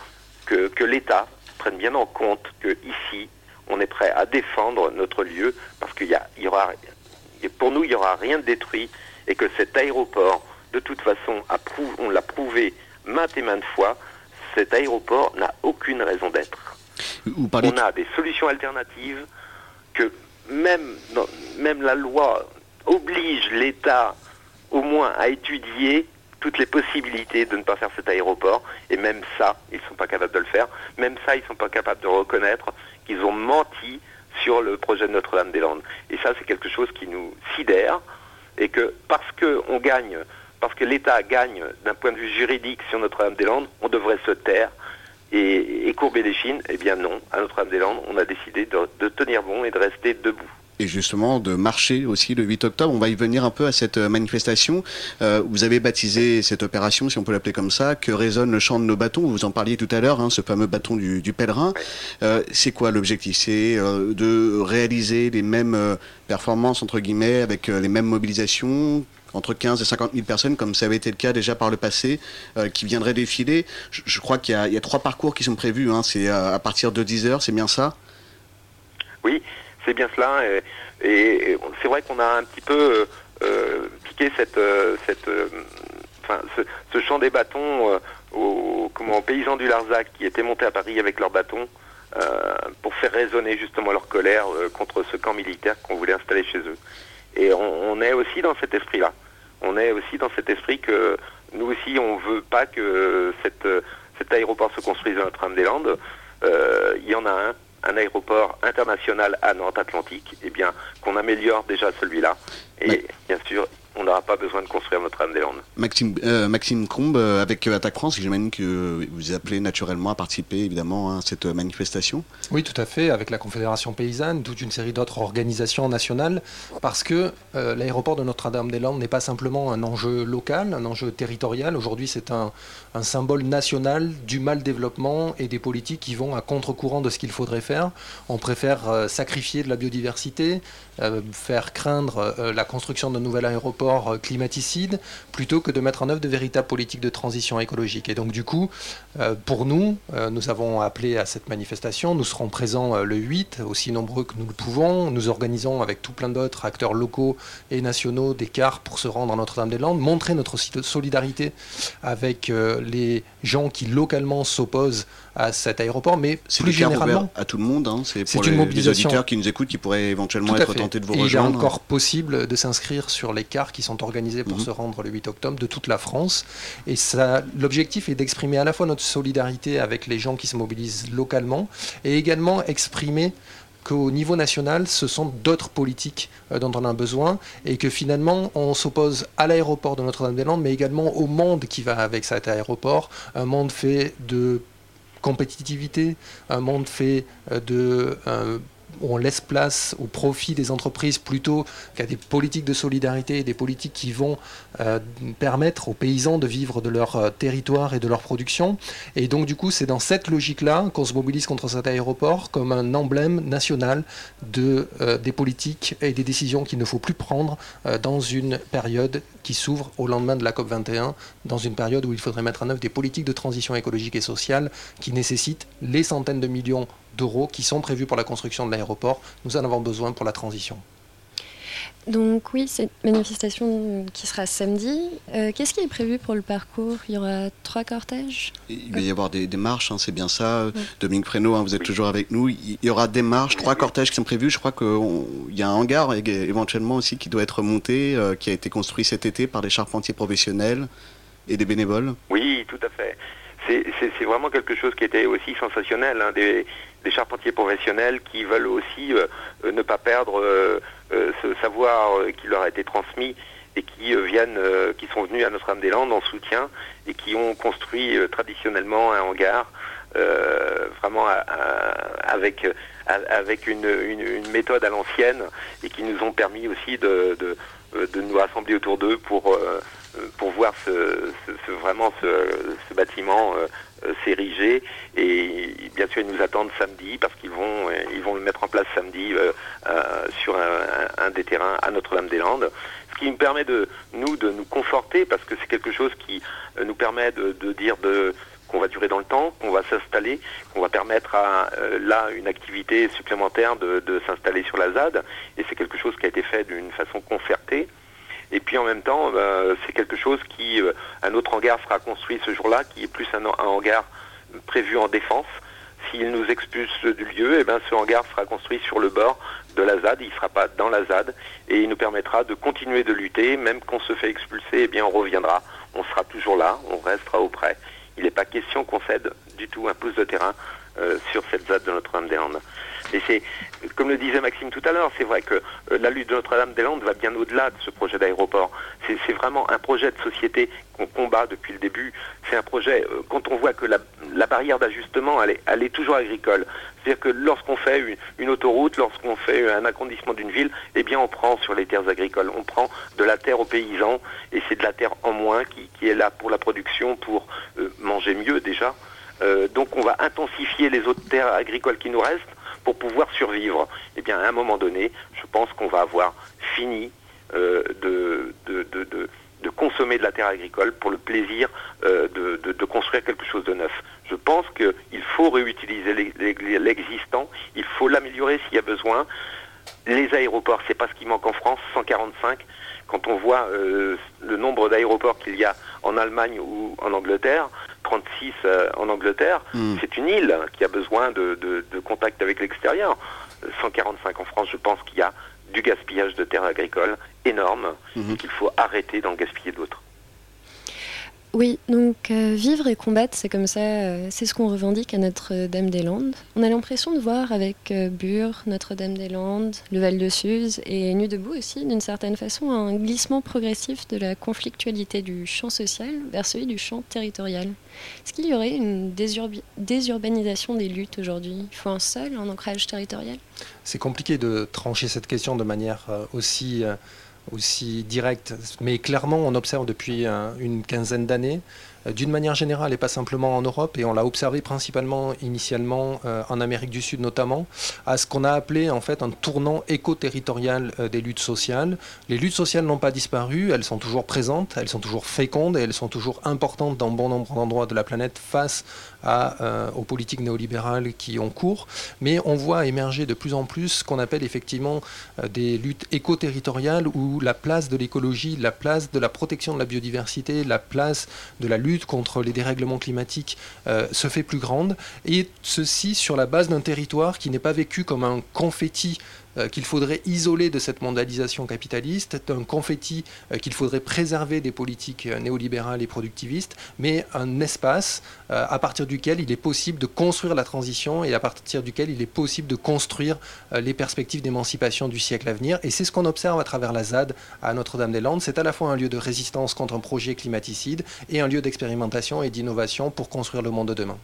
que, que l'État prenne bien en compte que ici, on est prêt à défendre notre lieu parce qu'il y, a- il y aura, pour nous, il n'y aura rien de détruit et que cet aéroport, de toute façon, a prou- on l'a prouvé maintes et maintes fois, cet aéroport n'a aucune raison d'être. On a des solutions alternatives que même, même la loi oblige l'État au moins à étudier toutes les possibilités de ne pas faire cet aéroport. Et même ça, ils ne sont pas capables de le faire. Même ça, ils ne sont pas capables de reconnaître qu'ils ont menti sur le projet de Notre-Dame-des-Landes. Et ça, c'est quelque chose qui nous sidère. Et que parce qu'on gagne, parce que l'État gagne d'un point de vue juridique sur Notre-Dame-des-Landes, on devrait se taire et, courber les chines. Eh bien non, à Notre-Dame-des-Landes, on a décidé de tenir bon et de rester debout. Et justement de marcher aussi le 8 octobre. On va y venir un peu à cette euh, manifestation. Euh, vous avez baptisé cette opération, si on peut l'appeler comme ça, que résonne le chant de nos bâtons? Vous en parliez tout à l'heure, hein, ce fameux bâton du, du pèlerin. Euh, c'est quoi l'objectif? C'est euh, de réaliser les mêmes euh, performances entre guillemets avec euh, les mêmes mobilisations entre 15 et 50 000 personnes, comme ça avait été le cas déjà par le passé, euh, qui viendraient défiler? Je, je crois qu'il y, a- il y a trois parcours qui sont prévus. Hein. C'est euh, à partir de 10 heures, c'est bien ça? Oui, c'est bien cela. Et, c'est vrai qu'on a un petit peu euh, euh, piqué cette, euh, cette, ce, chant des bâtons aux, paysans du Larzac qui étaient montés à Paris avec leurs bâtons pour faire résonner justement leur colère contre ce camp militaire qu'on voulait installer chez eux. Et on, est aussi dans cet esprit-là. On est aussi dans cet esprit que nous aussi, on veut pas que cette, cet aéroport se construise à Notre-Dame-des-Landes. Il y en a un, un aéroport international à Nantes-Atlantique. Eh bien, qu'on améliore déjà celui-là. Et bien sûr, on n'aura pas besoin de construire Notre-Dame-des-Landes. Maxime, euh, Maxime Combe, euh, avec euh, Attaque France, j'imagine que vous appelez naturellement à participer évidemment à cette euh, manifestation. Oui, tout à fait, avec la Confédération paysanne, toute une série d'autres organisations nationales, parce que euh, l'aéroport de Notre-Dame-des-Landes n'est pas simplement un enjeu local, un enjeu territorial. Aujourd'hui, c'est un, un symbole national du mal développement et des politiques qui vont à contre-courant de ce qu'il faudrait faire. On préfère euh, sacrifier de la biodiversité, faire craindre euh, la construction d'un nouvel aéroport euh, climaticide, plutôt que de mettre en œuvre de véritables politiques de transition écologique. Et donc, du coup, euh, pour nous, euh, nous avons appelé à cette manifestation. Nous serons présents euh, le 8, aussi nombreux que nous le pouvons. Nous organisons avec tout plein d'autres acteurs locaux et nationaux des cars pour se rendre à Notre-Dame-des-Landes, montrer notre solidarité avec euh, les gens qui localement s'opposent à cet aéroport, mais C'est plus généralement. à tout le monde. Hein. C'est pour une les, les mobilisation. auditeurs qui nous écoutent, qui pourraient éventuellement être fait. tentés de vous Et il est rejoindre. encore possible de s'inscrire sur les cars qui sont organisés pour Mhm. se rendre le 8 octobre de toute la France. Et ça, l'objectif est d'exprimer à la fois notre solidarité avec les gens qui se mobilisent localement et également exprimer qu'au niveau national, ce sont d'autres politiques euh, dont on a besoin et que finalement, on s'oppose à l'aéroport de Notre-Dame-des-Landes, mais également au monde qui va avec cet aéroport, un monde fait de compétitivité, un monde fait euh, de on laisse place au profit des entreprises plutôt qu'à des politiques de solidarité et des politiques qui vont euh, permettre aux paysans de vivre de leur euh, territoire et de leur production. Et donc du coup, c'est dans cette logique-là qu'on se mobilise contre cet aéroport comme un emblème national de, euh, des politiques et des décisions qu'il ne faut plus prendre dans une période qui s'ouvre au lendemain de la COP21, dans une période où il faudrait mettre en œuvre des politiques de transition écologique et sociale qui nécessitent les centaines de millions d'euros qui sont prévus pour la construction de l'aéroport. Nous en avons besoin pour la transition. Donc oui, cette manifestation qui sera samedi. Euh, Qu'est-ce qui est prévu pour le parcours? Il y aura trois cortèges? Il va y avoir des, des marches, hein, c'est bien ça. Dominique Fresneau, hein, vous êtes toujours avec nous. Il y aura des marches, trois cortèges qui sont prévus. Je crois qu'il y a un hangar éventuellement aussi qui doit être monté, euh, qui a été construit cet été par des charpentiers professionnels et des bénévoles. Oui, tout à fait. c'est c'est- c'est vraiment quelque chose qui était aussi sensationnel. hein, des, des charpentiers professionnels qui veulent aussi euh, euh, ne pas perdre euh, ce savoir qui leur a été transmis et qui viennent, qui sont venus à Notre-Dame-des-Landes en soutien et qui ont construit traditionnellement un hangar vraiment avec avec une, méthode à l'ancienne et qui nous ont permis aussi de, de, nous rassembler autour d'eux pour pour voir vraiment ce, bâtiment s'ériger. Et bien sûr ils nous attendent samedi parce qu'ils vont euh, ils vont le mettre en place samedi euh, euh, sur un, un- des terrains à Notre-Dame-des-Landes. Ce qui nous permet de nous de nous conforter parce que c'est quelque chose qui euh, nous permet de, de dire de qu'on va durer dans le temps, qu'on va s'installer, qu'on va permettre à euh, là une activité supplémentaire de, de s'installer sur la ZAD. Et c'est quelque chose qui a été fait d'une façon concertée. Et puis en même temps, euh, c'est quelque chose qui, euh, un autre hangar sera construit ce jour-là, qui est plus un, hangar prévu en défense. S'ils nous expulsent du lieu, eh ben, ce hangar sera construit sur le bord de la ZAD, il ne sera pas dans la ZAD, et il nous permettra de continuer de lutter, même qu'on se fait expulser, eh bien on reviendra, on sera toujours là, on restera auprès. Il n'est pas question qu'on cède du tout un pouce de terrain euh, sur cette ZAD de Notre-Dame-des-Landes. Et c'est, comme le disait Maxime tout à l'heure, c'est vrai que euh, la lutte de Notre-Dame-des-Landes va bien au-delà de ce projet d'aéroport. C'est, vraiment un projet de société qu'on combat depuis le début. C'est un projet, euh, quand on voit que la, barrière d'ajustement, elle est, toujours agricole. C'est-à-dire que lorsqu'on fait une, autoroute, lorsqu'on fait un agrandissement d'une ville, eh bien on prend sur les terres agricoles, on prend de la terre aux paysans, et c'est de la terre en moins qui, est là pour la production, pour euh, manger mieux déjà. Donc on va intensifier les autres terres agricoles qui nous restent pour pouvoir survivre. Eh bien, à un moment donné, je pense qu'on va avoir fini euh, de, consommer de la terre agricole pour le plaisir euh, de, construire quelque chose de neuf. Je pense qu'il faut réutiliser l'ex- l'ex- l'existant, il faut l'améliorer s'il y a besoin. Les aéroports, c'est pas ce qui manque en France, 145. Quand on voit euh, le nombre d'aéroports qu'il y a en Allemagne ou en Angleterre, 36 euh, en Angleterre, Hmm. c'est une île qui a besoin de, de, de contact avec l'extérieur. Euh, 145 en France, je pense qu'il y a du gaspillage de terres agricoles énorme et qu'il faut arrêter d'en gaspiller d'autres. Oui, donc euh, vivre et combattre, c'est comme ça, euh, c'est ce qu'on revendique à Notre-Dame-des-Landes. On a l'impression de voir avec euh, Bure, Notre-Dame-des-Landes, le Val-de-Suse et Nuit debout aussi, d'une certaine façon, un glissement progressif de la conflictualité du champ social vers celui du champ territorial. Est-ce qu'il y aurait une désurbanisation des luttes aujourd'hui? Il faut un seul, un ancrage territorial? C'est compliqué de trancher cette question de manière euh, aussi, euh, aussi directe, mais clairement on observe depuis euh, une quinzaine d'années, euh, d'une manière générale et pas simplement en Europe, et on l'a observé principalement initialement euh, en Amérique du Sud notamment, à ce qu'on a appelé en fait un tournant éco-territorial des luttes sociales. Les luttes sociales n'ont pas disparu, elles sont toujours présentes, elles sont toujours fécondes et elles sont toujours importantes dans bon nombre d'endroits de la planète face à, euh, aux politiques néolibérales qui ont cours, mais on voit émerger de plus en plus ce qu'on appelle effectivement euh, des luttes éco-territoriales où la place de l'écologie, la place de la protection de la biodiversité, la place de la lutte contre les dérèglements climatiques euh, se fait plus grande, et ceci sur la base d'un territoire qui n'est pas vécu comme un confetti qu'il faudrait isoler de cette mondialisation capitaliste, un confetti euh, qu'il faudrait préserver des politiques euh, néolibérales et productivistes, mais un espace euh, à partir duquel il est possible de construire la transition et à partir duquel il est possible de construire euh, les perspectives d'émancipation du siècle à venir. Et c'est ce qu'on observe à travers la ZAD à Notre-Dame-des-Landes. C'est à la fois un lieu de résistance contre un projet climaticide et un lieu d'expérimentation et d'innovation pour construire le monde de demain.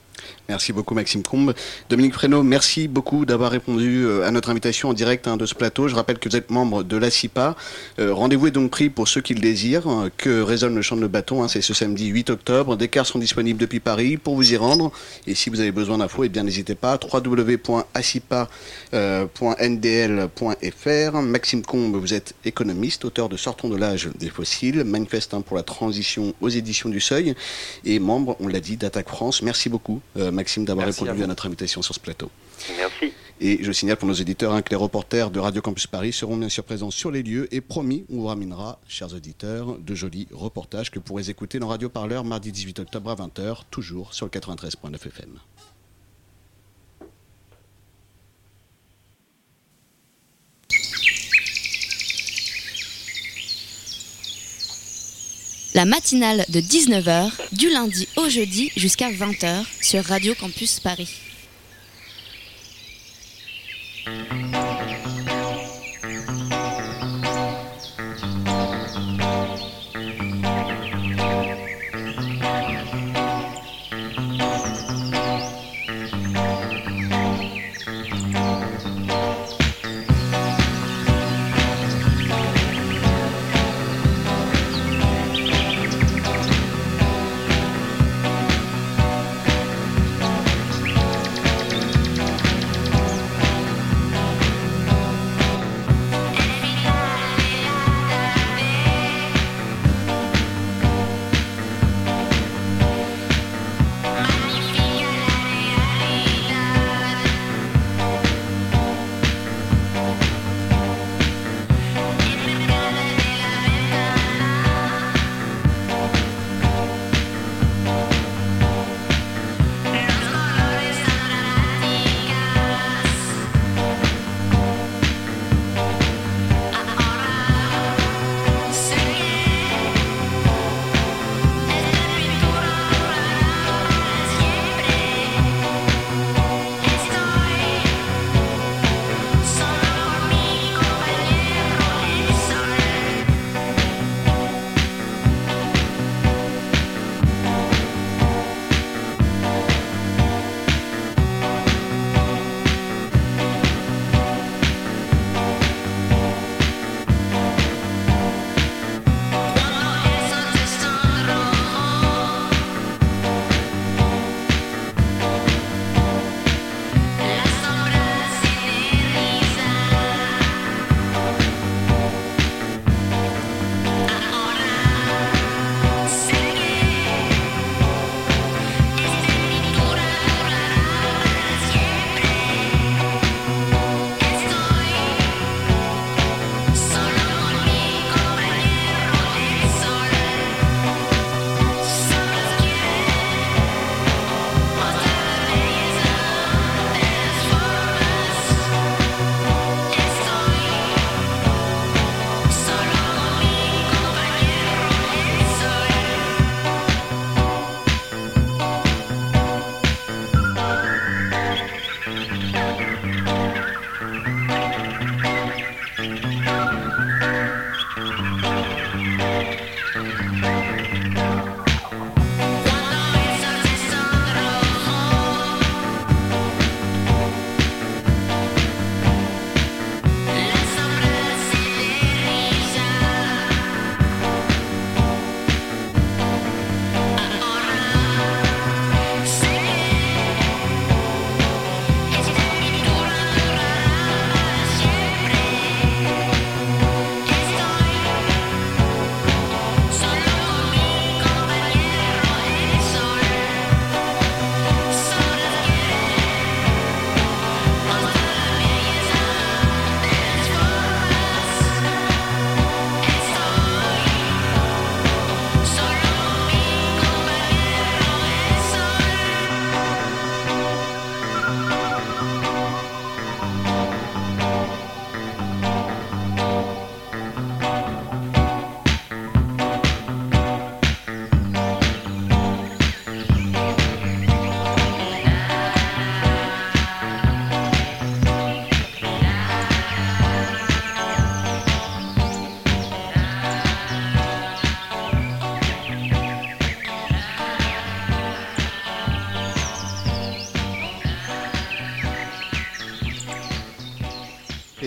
Merci beaucoup Maxime Combe. Dominique Fresneau, merci beaucoup d'avoir répondu euh, à notre invitation en direct hein, de ce plateau. Je rappelle que vous êtes membre de l'ACIPA. Euh, Rendez-vous est donc pris pour ceux qui le désirent. euh, Que résonne le chant de bâton, hein, c'est ce samedi 8 octobre. Des cartes sont disponibles depuis Paris pour vous y rendre. Et si vous avez besoin d'infos, eh bien n'hésitez pas. www.acipa.ndl.fr. Maxime Combe, vous êtes économiste, auteur de Sortons de l'âge des fossiles, manifeste hein, pour la transition aux éditions du Seuil et membre, on l'a dit, d'Attaque France. Merci beaucoup euh, Maxime d'avoir à répondu à, vous. notre invitation sur ce plateau. Merci. Et je signale pour nos éditeurs hein, que les reporters de Radio Campus Paris seront bien sûr présents sur les lieux et promis, on vous ramènera, chers auditeurs, de jolis reportages que vous pourrez écouter dans Radio Parleur mardi 18 octobre à 20h, toujours sur le 93.9 FM. La matinale de 19h, du lundi au jeudi jusqu'à 20h sur Radio Campus Paris.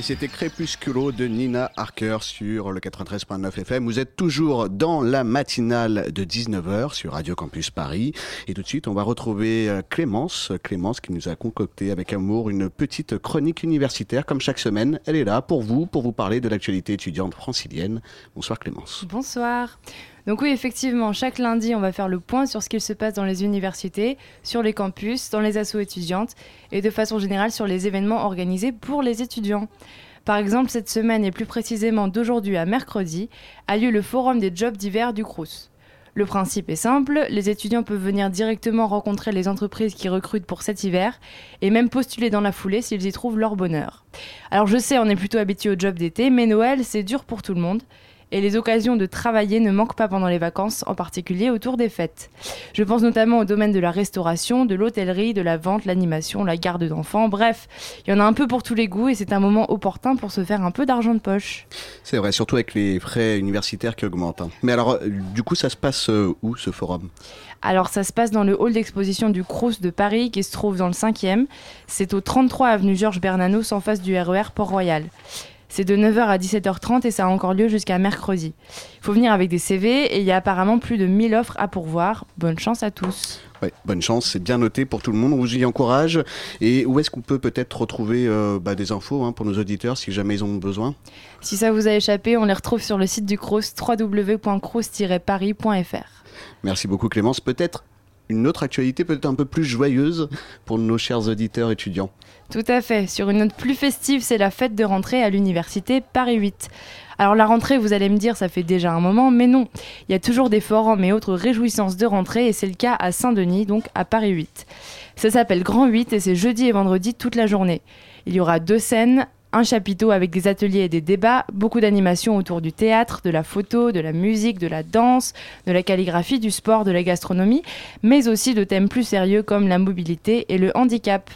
C'était Crépusculo de Nina Harker sur le 93.9 FM. Vous êtes toujours dans la matinale de 19h sur Radio Campus Paris. Et tout de suite, on va retrouver euh, Clémence. Clémence qui nous a concocté avec amour une petite chronique universitaire. Comme chaque semaine, elle est là pour vous, pour vous parler de l'actualité étudiante francilienne. Bonsoir Clémence. Bonsoir. Donc oui, effectivement, chaque lundi, on va faire le point sur ce qu'il se passe dans les universités, sur les campus, dans les assos étudiantes et de façon générale sur les événements organisés pour les étudiants. Par exemple, cette semaine et plus précisément d'aujourd'hui à mercredi, a lieu le forum des jobs d'hiver du Crous. Le principe est simple, les étudiants peuvent venir directement rencontrer les entreprises qui recrutent pour cet hiver et même postuler dans la foulée s'ils y trouvent leur bonheur. Alors je sais, on est plutôt habitué aux jobs d'été, mais Noël, c'est dur pour tout le monde. Et les occasions de travailler ne manquent pas pendant les vacances, en particulier autour des fêtes. Je pense notamment au domaine de la restauration, de l'hôtellerie, de la vente, l'animation, la garde d'enfants, bref, il y en a un peu pour tous les goûts et c'est un moment opportun pour se faire un peu d'argent de poche. C'est vrai, surtout avec les frais universitaires qui augmentent. hein. Mais alors, euh, du coup, ça se passe euh, où ce forum? Alors ça se passe dans le hall d'exposition du Crous de Paris qui se trouve dans le 5e. C'est au 33 avenue Georges Bernanos en face du RER Port-Royal. C'est de 9h à 17h30 et ça a encore lieu jusqu'à mercredi. Il faut venir avec des CV et il y a apparemment plus de 1000 offres à pourvoir. Bonne chance à tous. Ouais, bonne chance, c'est bien noté pour tout le monde, on vous y encourage. Et où est-ce qu'on peut peut-être retrouver euh, bah, des infos hein, pour nos auditeurs si jamais ils en ont besoin? Si ça vous a échappé, on les retrouve sur le site du Crous www.crous-paris.fr. Merci beaucoup Clémence. Peut-être une autre actualité, peut-être un peu plus joyeuse pour nos chers auditeurs étudiants. Tout à fait. Sur une note plus festive, c'est la fête de rentrée à l'université Paris 8. Alors la rentrée, vous allez me dire, ça fait déjà un moment, mais non. Il y a toujours des forums et autres réjouissances de rentrée et c'est le cas à Saint-Denis, donc à Paris 8. Ça s'appelle Grand 8 et c'est jeudi et vendredi toute la journée. Il y aura deux scènes, un chapiteau avec des ateliers et des débats, beaucoup d'animations autour du théâtre, de la photo, de la musique, de la danse, de la calligraphie, du sport, de la gastronomie, mais aussi de thèmes plus sérieux comme la mobilité et le handicap.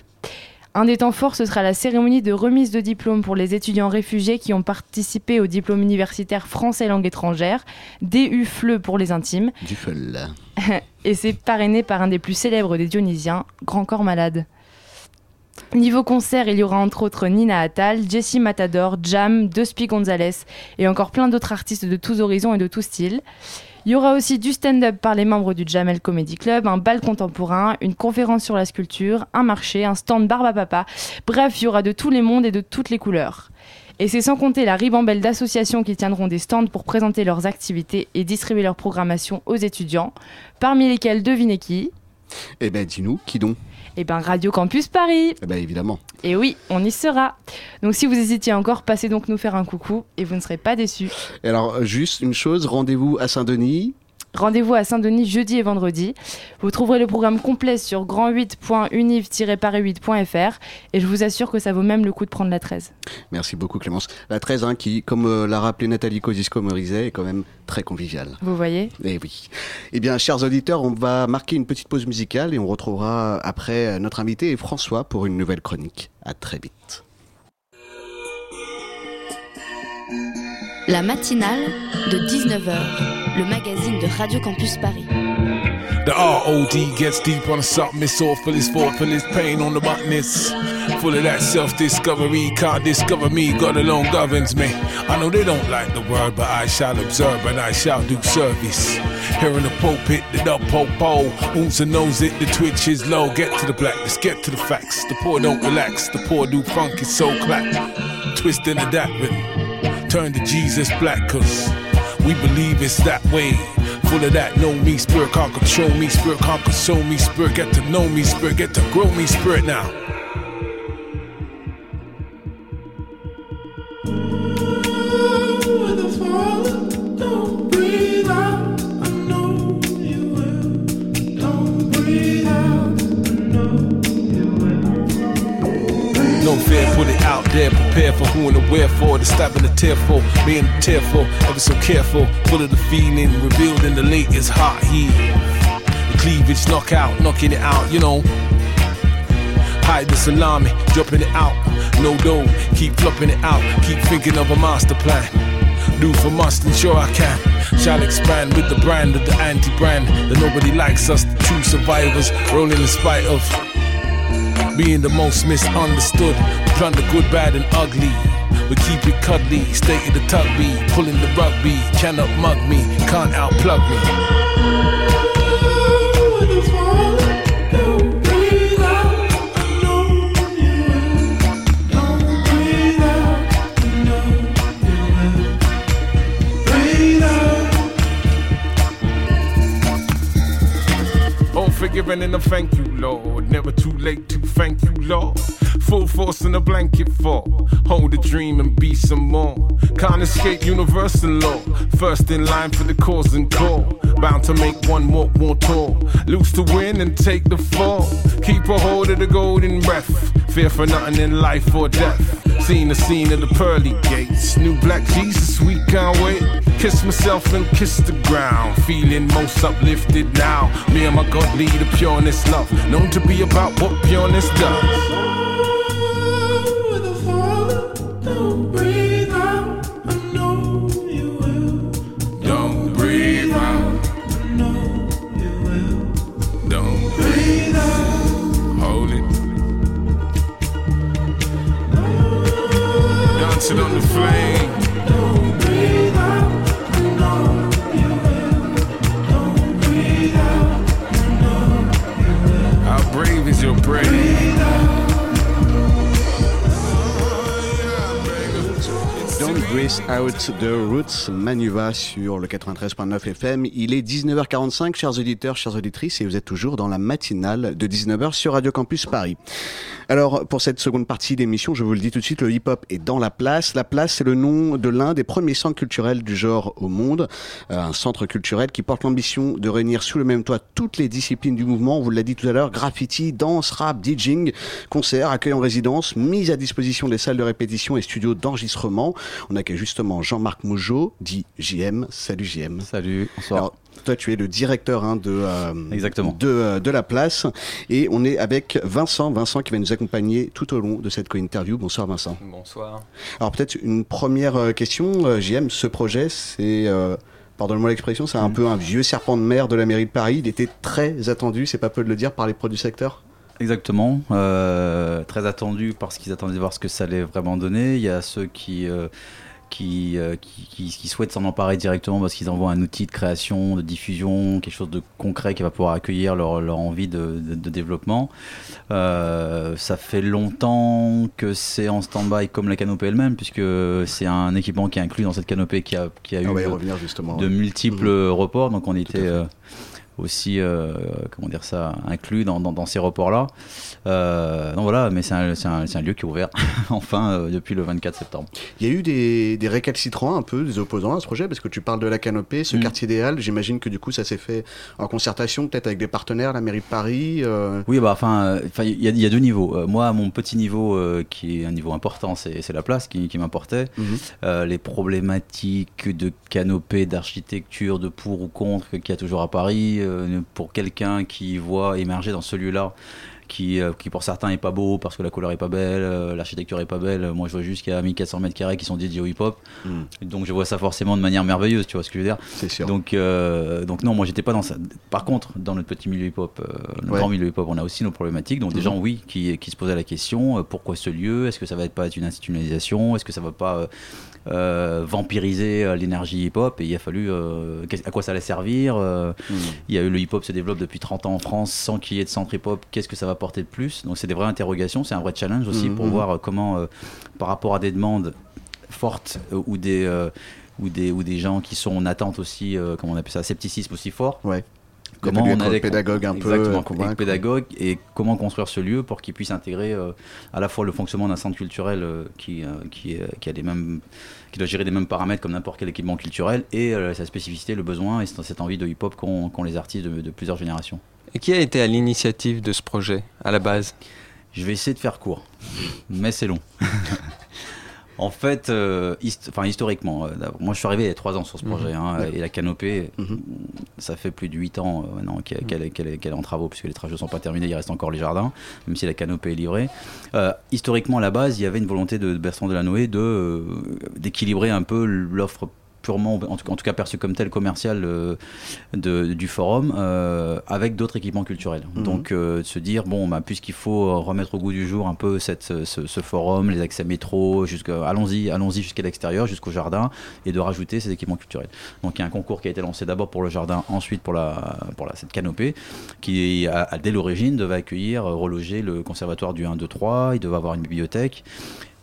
Un des temps forts, ce sera la cérémonie de remise de diplôme pour les étudiants réfugiés qui ont participé au diplôme universitaire français langue étrangère, DU FLE pour les intimes. [LAUGHS] Du feu. Et c'est parrainé par un des plus célèbres des Dionysiens, Grand Corps Malade. Niveau concert, il y aura entre autres Nina Attal, Jessie Matador, Jam, Duspi Gonzalez et encore plein d'autres artistes de tous horizons et de tous styles. Il y aura aussi du stand-up par les membres du Jamel Comedy Club, un bal contemporain, une conférence sur la sculpture, un marché, un stand barbe papa. Bref, il y aura de tous les mondes et de toutes les couleurs. Et c'est sans compter la ribambelle d'associations qui tiendront des stands pour présenter leurs activités et distribuer leur programmation aux étudiants, parmi lesquels devinez qui? Eh ben dis-nous, qui donc? Eh ben Radio Campus Paris Eh ben évidemment. Et oui, on y sera. Donc si vous hésitiez encore, passez donc nous faire un coucou et vous ne serez pas déçus. Et alors, juste une chose, rendez-vous à Saint-Denis. Rendez-vous à Saint-Denis jeudi et vendredi. Vous trouverez le programme complet sur grand8.univ-paris8.fr et je vous assure que ça vaut même le coup de prendre la 13. Merci beaucoup Clémence. La 13, hein, qui, comme euh, l'a rappelé Nathalie Kosciusko-Morizet, est quand même très conviviale. Vous voyez? Eh oui. Eh bien, chers auditeurs, on va marquer une petite pause musicale et on retrouvera après notre invité et François pour une nouvelle chronique. À très vite. La matinale de 19h, le magazine de Radio Campus Paris. The ROD gets deep on something, it's all full, it's full, full, it's pain on the buttoness. Full of that self discovery, can't discover me, God alone governs me. I know they don't like the word, but I shall observe and I shall do service. Here in the pulpit, the dub popo, Oomsa knows it, the twitch is low. Get to the black, let's get to the facts. The poor don't relax, the poor do funky soul clap. Twisting and dapping, turn to Jesus black, cause we believe it's that way. Full of that, know me, spirit can't control me, spirit can't console me, spirit get to know me, spirit get to grow me, spirit now. Fear, put it out there, prepare for who and the wherefore, the stabbing, the tearful, being tearful, ever so careful, full of the feeling, revealed in the latest heart heat. The cleavage knockout, knocking it out, you know. Hide the salami, dropping it out, no dough, keep flopping it out, keep thinking of a master plan. Do for must, ensure I can. Shall expand with the brand of the anti-brand that nobody likes us, the true survivors, rolling in spite of being the most misunderstood. Plunder good, bad, and ugly. We keep it cuddly, state of the tugby, pulling the rugby. Cannot mug me, can't outplug me. Forgiven and a thank you, Lord. Never too late to thank you, Lord. Full force in a blanket fall. Hold a dream and be some more. Can't escape universal law. First in line for the cause and call. Bound to make one more, more tall. Lose to win and take the fall. Keep a hold of the golden breath. Fear for nothing in life or death. Seen the scene of the pearly gates. New black Jesus, we can't wait. Kiss myself and kiss the ground. Feeling most uplifted now. Me and my God lead a pureness love. Known to be about what pureness does. Out the Roots, Manuva sur le 93.9 FM. Il est 19h45, chers auditeurs, chères auditrices, et vous êtes toujours dans la matinale de 19h sur Radio Campus Paris. Alors, pour cette seconde partie d'émission, je vous le dis tout de suite, le hip-hop est dans la place. La place, c'est le nom de l'un des premiers centres culturels du genre au monde. Euh, un centre culturel qui porte l'ambition de réunir sous le même toit toutes les disciplines du mouvement. On vous l'a dit tout à l'heure, graffiti, danse, rap, DJing, concerts, accueil en résidence, mise à disposition des salles de répétition et studios d'enregistrement. On accueille justement Jean-Marc Mougeot, dit JM. Salut JM. Salut, bonsoir. Alors, toi, tu es le directeur hein, de, euh, Exactement. de, euh, de la place. Et on est avec Vincent. Vincent qui va nous accompagner tout au long de cette co-interview. Bonsoir Vincent. Bonsoir. Alors peut-être une première euh, question. Euh, JM, ce projet, c'est... euh, Pardonne-moi l'expression, c'est un Mm. peu un vieux serpent de mer de la mairie de Paris. Il était très attendu, c'est pas peu de le dire, par les produits secteurs. Exactement, euh, très attendu parce qu'ils attendaient de voir ce que ça allait vraiment donner. Il y a ceux qui, euh, qui, euh, qui, qui- qui souhaitent s'en emparer directement parce qu'ils envoient un outil de création, de diffusion, quelque chose de concret qui va pouvoir accueillir leur, leur envie de, de- de développement. Euh, ça fait longtemps que c'est en stand-by comme la canopée elle-même, puisque c'est un équipement qui est inclus dans cette canopée qui a, qui a On eu justement. de ouais. multiples Mhm. reports, donc on était euh, aussi, euh, comment dire ça, inclus dans, dans- dans ces reports-là. Euh, donc voilà, mais c'est un, c'est un- un lieu qui est ouvert, [LAUGHS] enfin, euh, depuis le 24 septembre. Il y a eu des, des récalcitrants un peu, des opposants à ce projet, parce que tu parles de la canopée, ce Mm. quartier des Halles. J'imagine que du coup ça s'est fait en concertation, peut-être avec des partenaires, la mairie de Paris. euh, Oui, bah, enfin, il y, a- il y a deux niveaux. Moi, mon petit niveau, qui est un niveau important, c'est c'est la place qui, qui m'importait. Mhm. Euh, les problématiques de canopée, d'architecture, de pour ou contre qu'il y a toujours à Paris, pour quelqu'un qui voit émerger dans ce lieu-là, qui, euh, qui pour certains est pas beau parce que la couleur est pas belle, euh, l'architecture est pas belle. Moi, je vois juste qu'il y a 1400 mètres carrés qui sont dédiés au hip-hop. Mm. Donc, je vois ça forcément de manière merveilleuse, tu vois ce que je veux dire? C'est sûr. Donc, euh, donc non, moi, j'étais pas dans ça. Par contre, dans notre petit milieu hip-hop, euh, Ouais. grand milieu hip-hop, on a aussi nos problématiques. Donc, des Mhm. gens, oui, qui, qui se posaient la question euh, pourquoi ce lieu? Est-ce que ça va être pas être une institutionnalisation? Est-ce que ça va pas vampiriser l'énergie hip-hop? Et il a fallu à quoi ça allait servir Euh, Mm. Il y a eu le hip-hop se développe depuis 30 ans en France sans qu'il y ait de centre hip-hop. Qu'est-ce que ça va porter de plus Donc, c'est des vraies interrogations, c'est un vrai challenge aussi Mhm. pour voir euh, comment, euh, par rapport à des demandes fortes euh, ou des ou des ou des gens qui sont en attente aussi, comment on appelle ça, scepticisme aussi fort. Ouais. Comment on allait pédagogue un peu, exactement, pédagogue et comment construire ce lieu pour qu'il puisse intégrer euh, à la fois le fonctionnement d'un centre culturel euh, qui euh, qui, a les mêmes qui doit gérer les mêmes paramètres comme n'importe quel équipement culturel et sa spécificité, le besoin et cette envie de hip-hop qu'ont qu'ont les artistes de, de plusieurs générations. Et qui a été à l'initiative de ce projet, à la base Je vais essayer de faire court, mais c'est long. [LAUGHS] en fait, euh, hist- historiquement, euh, moi je suis arrivé il y a trois ans sur ce projet, Mhm. hein, Ouais. et la canopée, Mhm. ça fait plus de huit ans euh, maintenant qu'elle qu'elle est- en travaux, puisque les travaux ne sont pas terminés, il reste encore les jardins, même si la canopée est livrée. Historiquement, à la base, il y avait une volonté de Bertrand Delanoë de, d'équilibrer un peu l'offre purement, en tout, en tout cas perçue comme telle commerciale euh, de, du forum, euh, avec d'autres équipements culturels. Mhm. Donc euh, de se dire, bon, bah, puisqu'il faut remettre au goût du jour un peu cette, ce, ce forum, les accès métro, jusqu'à, allons-y, allons-y jusqu'à l'extérieur, jusqu'au jardin, et de rajouter ces équipements culturels. Donc il y a un concours qui a été lancé d'abord pour le jardin, ensuite pour, la, pour la, cette canopée, qui a- a- dès l'origine devait accueillir, euh, reloger le conservatoire du 1, 2, 3, il devait avoir une bibliothèque,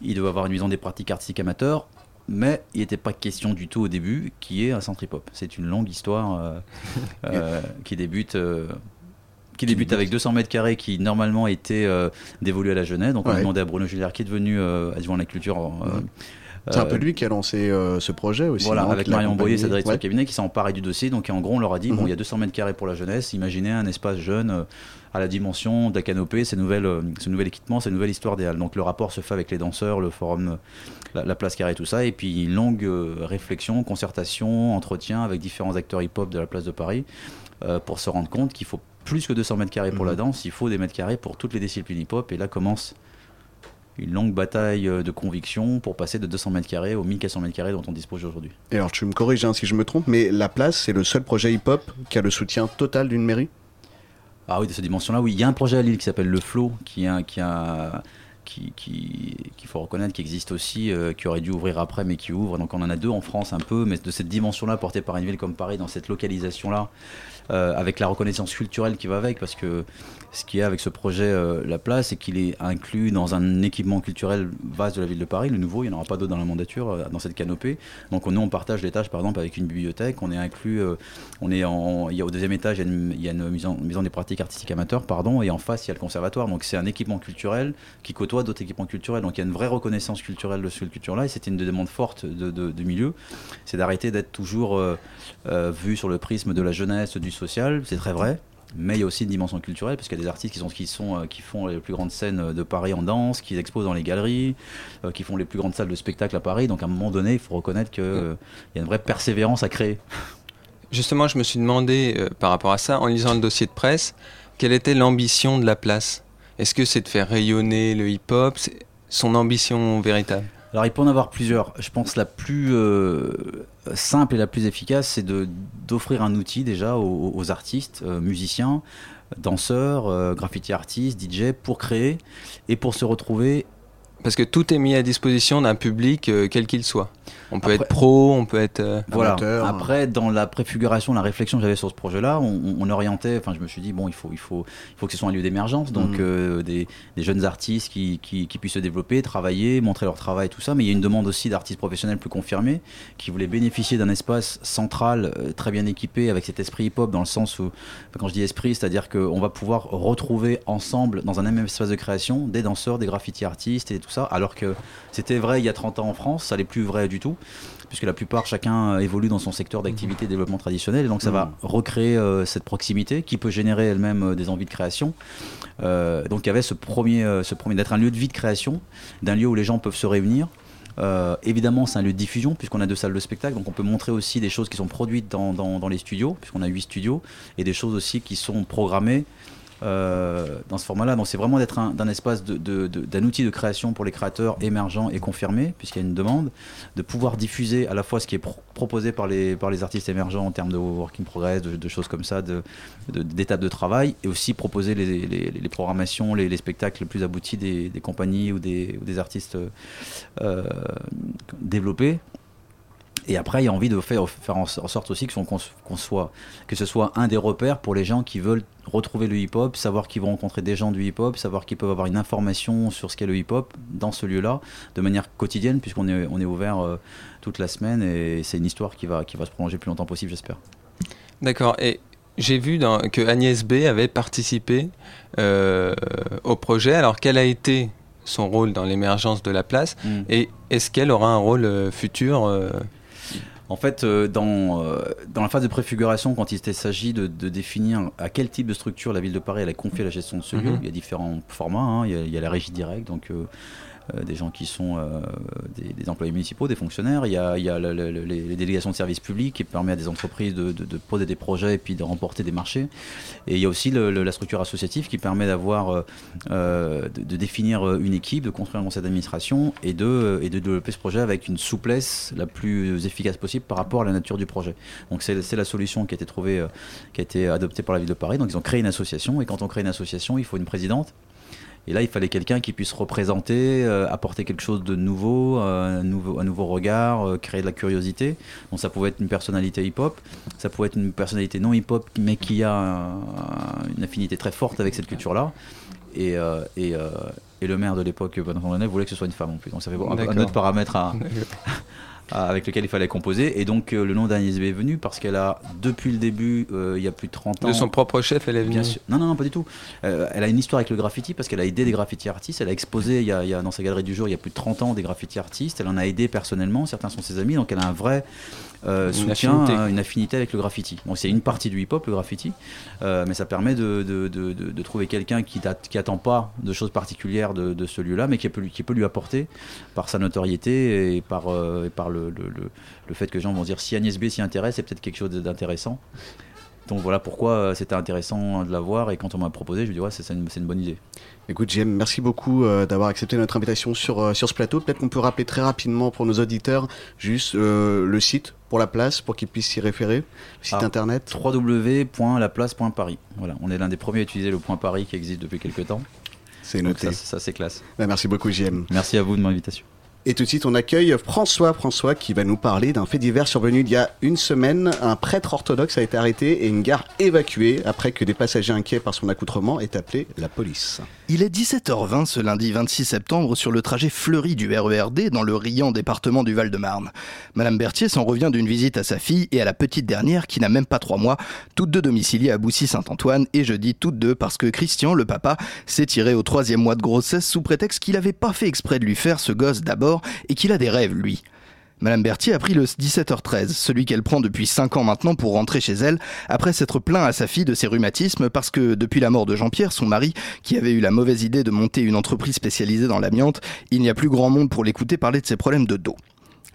il devait avoir une maison des pratiques artistiques amateurs, mais il n'était pas question du tout au début qui est un centre hip-hop. C'est une longue histoire euh, [LAUGHS] euh, qui débute. euh, qui débute avec 200 mètres carrés qui normalement était euh, dévolu à la jeunesse. Donc on a demandé à Bruno Julliard qui est devenu adjoint à la culture C'est un peu lui qui a lancé euh, ce projet aussi. voilà, non, avec Marion Boyer, sa accompagné. directrice Ouais. de cabinet, qui s'est emparée du dossier. Donc, en gros, on leur a dit bon, Mhm. il y a 200 mètres carrés pour la jeunesse. Imaginez un espace jeune à la dimension de la canopée, ces nouvelles, euh, ce nouvel équipement, cette nouvelle histoire des halles. Donc, le rapport se fait avec les danseurs, le forum, euh, la, la place carrée, tout ça. Et puis, une longue euh, réflexion, concertation, entretien avec différents acteurs hip-hop de la place de Paris euh, pour se rendre compte qu'il faut plus que 200 mètres carrés pour la danse, il faut des mètres carrés pour toutes les disciplines hip-hop. Et là commence une longue bataille de conviction pour passer de 200 mètres carrés aux 1400 mètres carrés dont on dispose aujourd'hui. Et alors, tu me corriges hein, si je me trompe, mais La Place, c'est le seul projet hip-hop qui a le soutien total d'une mairie? Ah oui, de cette dimension-là, oui. Il y a un projet à Lille qui s'appelle Le Flow, qui, a, qui, a, qui, qui, qu'il faut reconnaître, qui existe aussi, euh, qui aurait dû ouvrir après, mais qui ouvre. Donc on en a deux en France un peu, mais de cette dimension-là, portée par une ville comme Paris, dans cette localisation-là, euh, avec la reconnaissance culturelle qui va avec, parce que ce qu'il y a avec ce projet euh, La Place, c'est qu'il est inclus dans un équipement culturel vaste de la ville de Paris, le nouveau, il n'y en aura pas d'autre dans la mandature, euh, dans cette canopée. Donc nous, on partage les tâches, par exemple, avec une bibliothèque, on est inclus, on est il y a au deuxième étage, il y a une, en des pratiques artistiques amateurs, pardon, et en face, il y a le conservatoire. Donc c'est un équipement culturel qui côtoie d'autres équipements culturels. Donc il y a une vraie reconnaissance culturelle de cette culture-là, et c'était une des demandes fortes de, de- du milieu, c'est d'arrêter d'être toujours vu sur le prisme de la jeunesse, du c'est très vrai. Mais il y a aussi une dimension culturelle, parce qu'il y a des artistes qui, sont, qui, sont, euh, qui font les plus grandes scènes de Paris en danse, qui exposent dans les galeries, euh, qui font les plus grandes salles de spectacle à Paris. Donc à un moment donné, il faut reconnaître qu'il y a une vraie persévérance à créer. Justement, je me suis demandé euh, par rapport à ça, en lisant le dossier de presse, quelle était l'ambition de la place? Est-ce que c'est de faire rayonner le hip-hop? C'est son ambition véritable? Alors il peut en avoir plusieurs. Je pense la plus euh, simple et la plus efficace, c'est d'offrir un outil déjà aux, artistes, euh, musiciens, danseurs, euh, graffiti artistes, DJ, pour créer et pour se retrouver. Parce que tout est mis à disposition d'un public quel qu'il soit. On peut Après- être pro, on peut être euh, Voilà. amateur. Après, dans la préfiguration, la réflexion que j'avais sur ce projet-là, on, orientait. Enfin, je me suis dit bon, il faut, il faut, il faut que ce soit un lieu d'émergence, donc Mhm. euh, des, des jeunes artistes qui, qui, qui puissent se développer, travailler, montrer leur travail, tout ça. Mais il y a une demande aussi d'artistes professionnels plus confirmés qui voulaient bénéficier d'un espace central euh, très bien équipé avec cet esprit hip-hop dans le sens où, quand je dis esprit, c'est-à-dire qu'on va pouvoir retrouver ensemble dans un même espace de création des danseurs, des graffiti artistes et tout ça, alors que c'était vrai il y a 30 ans en France, ça n'est plus vrai du tout puisque la plupart, chacun évolue dans son secteur d'activité et développement traditionnel, et donc ça va recréer euh, cette proximité qui peut générer elle-même euh, des envies de création. Euh, donc il y avait ce premier, ce premier d'être un lieu de vie de création, d'un lieu où les gens peuvent se réunir. Euh, évidemment, c'est un lieu de diffusion puisqu'on a deux salles de spectacle, donc on peut montrer aussi des choses qui sont produites dans, dans- dans les studios, puisqu'on a huit studios, et des choses aussi qui sont programmées dans ce format-là. Donc c'est vraiment d'être un, d'un espace, de, de- de- d'un outil de création pour les créateurs émergents et confirmés, puisqu'il y a une demande, de pouvoir diffuser à la fois ce qui est pro- proposé par les, par les artistes émergents en termes de working progress, de, choses comme ça, d'étapes de travail, et aussi proposer les, les- les programmations, les, les spectacles les plus aboutis des, des compagnies ou des, ou des artistes euh, développés. Et après, il y a envie de faire, faire en sorte aussi que, son- qu'on, qu'on soit, que ce soit un des repères pour les gens qui veulent retrouver le hip-hop, savoir qu'ils vont rencontrer des gens du hip-hop, savoir qu'ils peuvent avoir une information sur ce qu'est le hip-hop dans ce lieu-là, de manière quotidienne, puisqu'on est, on est ouvert euh, toute la semaine et c'est une histoire qui va, qui va se prolonger le plus longtemps possible, j'espère. D'accord. Et j'ai vu dans- que Agnès B avait participé euh, au projet. Alors, quel a été son rôle dans l'émergence de la place Mm. Et est-ce qu'elle aura un rôle euh, futur euh, En fait, euh, dans, euh, dans la phase de préfiguration, quand il s'agit de, de définir à quel type de structure la ville de Paris allait confier la gestion de ce lieu, Mhm. il y a différents formats. hein. Il, y a, il y a la régie directe, donc euh, des gens qui sont euh, des, employés municipaux, des fonctionnaires. Il y a, les, délégations de services publics qui permet à des entreprises de, poser des projets et puis de remporter des marchés. Et il y a aussi la structure associative qui permet d'avoir, euh, euh, de, définir euh, une équipe, de construire un conseil d'administration et de, et de développer ce projet avec une souplesse la plus efficace possible par rapport à la nature du projet. Donc c'est la solution qui a été trouvée, euh, qui a été adoptée par la ville de Paris. Donc ils ont créé une association et quand on crée une association, il faut une présidente. Et là, il fallait quelqu'un qui puisse représenter, euh, apporter quelque chose de nouveau, euh, un nouveau, un nouveau regard, euh, créer de la curiosité. Donc ça pouvait être une personnalité hip-hop, ça pouvait être une personnalité non hip-hop, mais qui a un- une affinité très forte avec cette culture-là. Et, et, et le maire de l'époque, Launay, voulait que ce soit une femme en plus. Donc ça fait un, un autre paramètre à, [LAUGHS] [LAUGHS] avec lequel il fallait composer. Et donc euh, le nom d'Agnès B est venu parce qu'elle a, depuis le début, euh, il y a plus de 30 ans... De son propre chef, elle est venue Bien sûr. Non, non, non, pas du tout. Euh, elle a une histoire avec le graffiti parce qu'elle a aidé des graffiti artistes. Elle a exposé il y a, il y a- dans sa galerie du jour il y a plus de 30 ans des graffiti artistes. Elle en a aidé personnellement. Certains sont ses amis. Donc elle a un vrai euh, Une soutien, affinité. euh, une affinité avec le graffiti. Bon, c'est une partie du hip-hop, le graffiti. Euh, mais ça permet de, de, de, de- de trouver quelqu'un qui, t'a- qui attend pas de choses particulières de, de ce lieu-là, mais qui peut, lui- qui peut lui apporter par sa notoriété et par, euh, et par le, le, le- le fait que les gens vont dire si Agnès B s'y intéresse, c'est peut-être quelque chose d'intéressant. Donc voilà pourquoi euh, c'était intéressant de la voir et quand on m'a proposé, je me dis ouais, c'est une, une bonne idée. Écoute, JM, merci beaucoup euh, d'avoir accepté notre invitation sur, euh, sur ce plateau. Peut-être qu'on peut rappeler très rapidement pour nos auditeurs juste le site pour la place, pour qu'ils puissent s'y référer, le site Ah, internet. www.laplace.paris. Voilà, on est l'un des premiers à utiliser le point Paris qui existe depuis quelques temps. C'est Donc noté. Ça, ça, c'est classe. Bah, merci beaucoup, JM. Merci à vous de mon invitation. Et tout de suite, on accueille François. François qui va nous parler d'un fait divers survenu il y a une semaine. Un prêtre orthodoxe a été arrêté et une gare évacuée après que des passagers inquiets par son accoutrement aient appelé la police. Il est 17h20 ce lundi 26 septembre sur le trajet fleuri du RERD dans le riant département du Val-de-Marne. Madame Berthier s'en revient d'une visite à sa fille et à la petite dernière qui n'a même pas trois mois, toutes deux domiciliées à Boussy-Saint-Antoine et je dis toutes deux parce que Christian, le papa, s'est tiré au troisième mois de grossesse sous prétexte qu'il n'avait pas fait exprès de lui faire ce gosse d'abord et qu'il a des rêves, lui. Madame Berthier a pris le 17h13, celui qu'elle prend depuis 5 ans maintenant pour rentrer chez elle, après s'être plaint à sa fille de ses rhumatismes parce que depuis la mort de Jean-Pierre, son mari, qui avait eu la mauvaise idée de monter une entreprise spécialisée dans l'amiante, il n'y a plus grand monde pour l'écouter parler de ses problèmes de dos.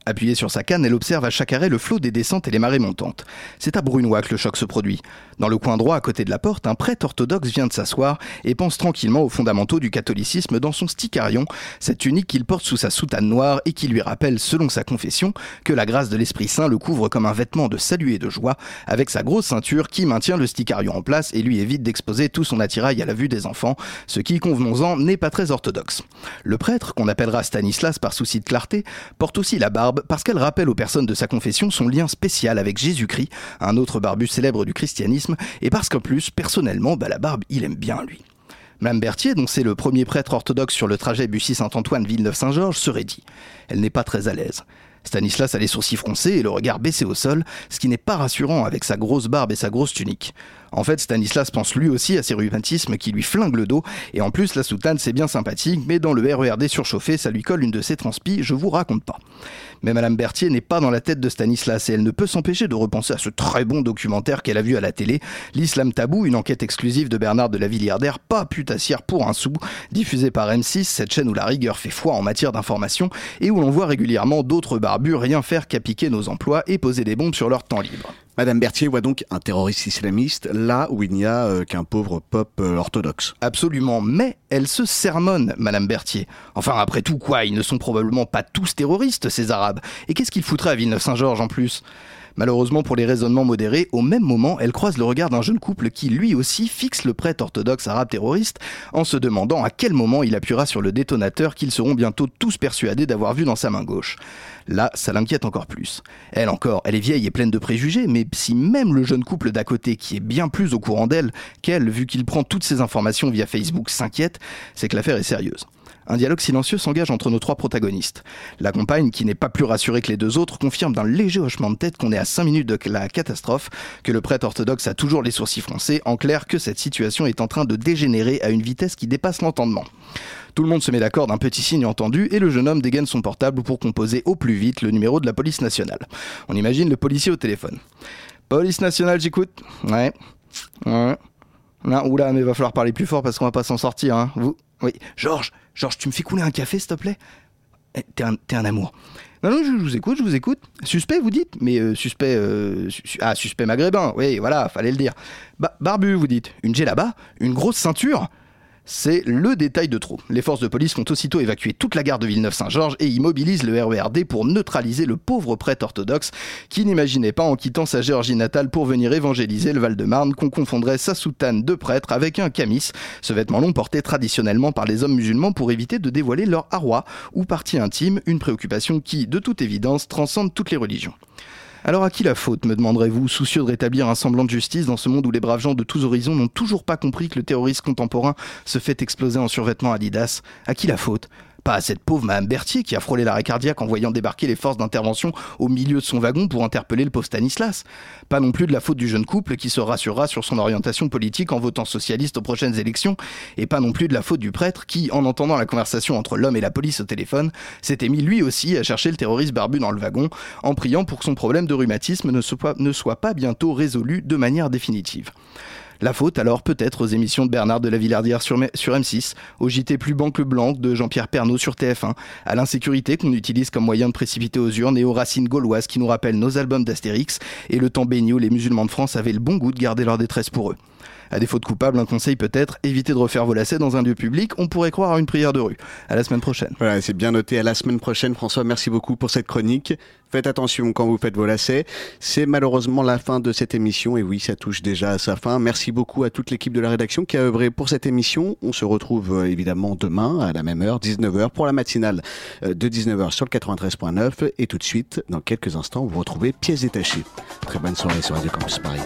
Appuyée sur sa canne, elle observe à chaque arrêt le flot des descentes et les marées montantes. C'est à Brunois que le choc se produit. Dans le coin droit, à côté de la porte, un prêtre orthodoxe vient de s'asseoir et pense tranquillement aux fondamentaux du catholicisme dans son sticarion, cette tunique qu'il porte sous sa soutane noire et qui lui rappelle, selon sa confession, que la grâce de l'Esprit Saint le couvre comme un vêtement de salut et de joie, avec sa grosse ceinture qui maintient le sticarion en place et lui évite d'exposer tout son attirail à la vue des enfants, ce qui, convenons-en, n'est pas très orthodoxe. Le prêtre, qu'on appellera Stanislas par souci de clarté, porte aussi la barbe parce qu'elle rappelle aux personnes de sa confession son lien spécial avec Jésus-Christ, un autre barbu célèbre du christianisme, et parce qu'en plus, personnellement, bah, la barbe, il aime bien lui. Madame Berthier, dont c'est le premier prêtre orthodoxe sur le trajet Bussy-Saint-Antoine-Villeneuve-Saint-Georges, se raidit. Elle n'est pas très à l'aise. Stanislas a les sourcils froncés et le regard baissé au sol, ce qui n'est pas rassurant avec sa grosse barbe et sa grosse tunique. En fait, Stanislas pense lui aussi à ses rhumatismes qui lui flinguent le dos, et en plus, la soutane c'est bien sympathique, mais dans le RERD surchauffé, ça lui colle une de ses transpi, je vous raconte pas. Mais Madame Berthier n'est pas dans la tête de Stanislas et elle ne peut s'empêcher de repenser à ce très bon documentaire qu'elle a vu à la télé, L'Islam Tabou, une enquête exclusive de Bernard de la Villiardaire, pas putassière pour un sou, diffusée par M6, cette chaîne où la rigueur fait foi en matière d'information et où l'on voit régulièrement d'autres barbus rien faire qu'à piquer nos emplois et poser des bombes sur leur temps libre. Madame Berthier voit donc un terroriste islamiste là où il n'y a euh, qu'un pauvre pop euh, orthodoxe. Absolument, mais elle se sermonne, Madame Berthier. Enfin, après tout, quoi, ils ne sont probablement pas tous terroristes, ces Arabes. Et qu'est-ce qu'ils foutraient à Villeneuve-Saint-Georges en plus? Malheureusement pour les raisonnements modérés, au même moment, elle croise le regard d'un jeune couple qui lui aussi fixe le prêtre orthodoxe arabe terroriste en se demandant à quel moment il appuiera sur le détonateur qu'ils seront bientôt tous persuadés d'avoir vu dans sa main gauche. Là, ça l'inquiète encore plus. Elle encore, elle est vieille et pleine de préjugés, mais si même le jeune couple d'à côté, qui est bien plus au courant d'elle qu'elle, vu qu'il prend toutes ces informations via Facebook, s'inquiète, c'est que l'affaire est sérieuse. Un dialogue silencieux s'engage entre nos trois protagonistes. La compagne, qui n'est pas plus rassurée que les deux autres, confirme d'un léger hochement de tête qu'on est à 5 minutes de la catastrophe, que le prêtre orthodoxe a toujours les sourcils froncés, en clair que cette situation est en train de dégénérer à une vitesse qui dépasse l'entendement. Tout le monde se met d'accord d'un petit signe entendu et le jeune homme dégaine son portable pour composer au plus vite le numéro de la police nationale. On imagine le policier au téléphone. Police nationale, j'écoute. Ouais. Ouais. Non, oula, mais va falloir parler plus fort parce qu'on va pas s'en sortir. Hein. Vous Oui. Georges, Georges, tu me fais couler un café, s'il te plaît? Eh, T'es un, un amour. Non, non, je, vous écoute, je vous écoute. Suspect, vous dites? Mais euh, suspect. euh, ah, suspect maghrébin. Oui, voilà, fallait le dire. Ba- barbu, vous dites. Une là-bas Une grosse ceinture c'est le détail de trop. Les forces de police font aussitôt évacuer toute la gare de Villeneuve-Saint-Georges et immobilisent le RERD pour neutraliser le pauvre prêtre orthodoxe qui n'imaginait pas en quittant sa Géorgie natale pour venir évangéliser le Val-de-Marne qu'on confondrait sa soutane de prêtre avec un camis, ce vêtement long porté traditionnellement par les hommes musulmans pour éviter de dévoiler leur arwa ou partie intime, une préoccupation qui, de toute évidence, transcende toutes les religions. Alors à qui la faute, me demanderez-vous, soucieux de rétablir un semblant de justice dans ce monde où les braves gens de tous horizons n'ont toujours pas compris que le terrorisme contemporain se fait exploser en survêtement Adidas? À qui la faute? Pas à cette pauvre Madame Berthier qui a frôlé l'arrêt cardiaque en voyant débarquer les forces d'intervention au milieu de son wagon pour interpeller le pauvre Stanislas. Pas non plus de la faute du jeune couple qui se rassurera sur son orientation politique en votant socialiste aux prochaines élections, et pas non plus de la faute du prêtre qui, en entendant la conversation entre l'homme et la police au téléphone, s'était mis lui aussi à chercher le terroriste barbu dans le wagon, en priant pour que son problème de rhumatisme ne soit, ne soit pas bientôt résolu de manière définitive. La faute alors peut-être aux émissions de Bernard de la Villardière sur, sur M6, au JT Plus Banque Blanc de Jean-Pierre Pernaud sur TF1, à l'insécurité qu'on utilise comme moyen de précipiter aux urnes et aux racines gauloises qui nous rappellent nos albums d'Astérix et le temps béni où les musulmans de France avaient le bon goût de garder leur détresse pour eux. À défaut de coupable, un conseil peut-être, éviter de refaire vos lacets dans un lieu public, on pourrait croire à une prière de rue. À la semaine prochaine. Voilà, c'est bien noté. À la semaine prochaine, François. Merci beaucoup pour cette chronique. Faites attention quand vous faites vos lacets. C'est malheureusement la fin de cette émission. Et oui, ça touche déjà à sa fin. Merci beaucoup à toute l'équipe de la rédaction qui a œuvré pour cette émission. On se retrouve euh, évidemment demain à la même heure, 19h, pour la matinale euh, de 19h sur le 93.9. Et tout de suite, dans quelques instants, vous retrouvez pièces détachées. Très bonne soirée sur Radio Campus Paris.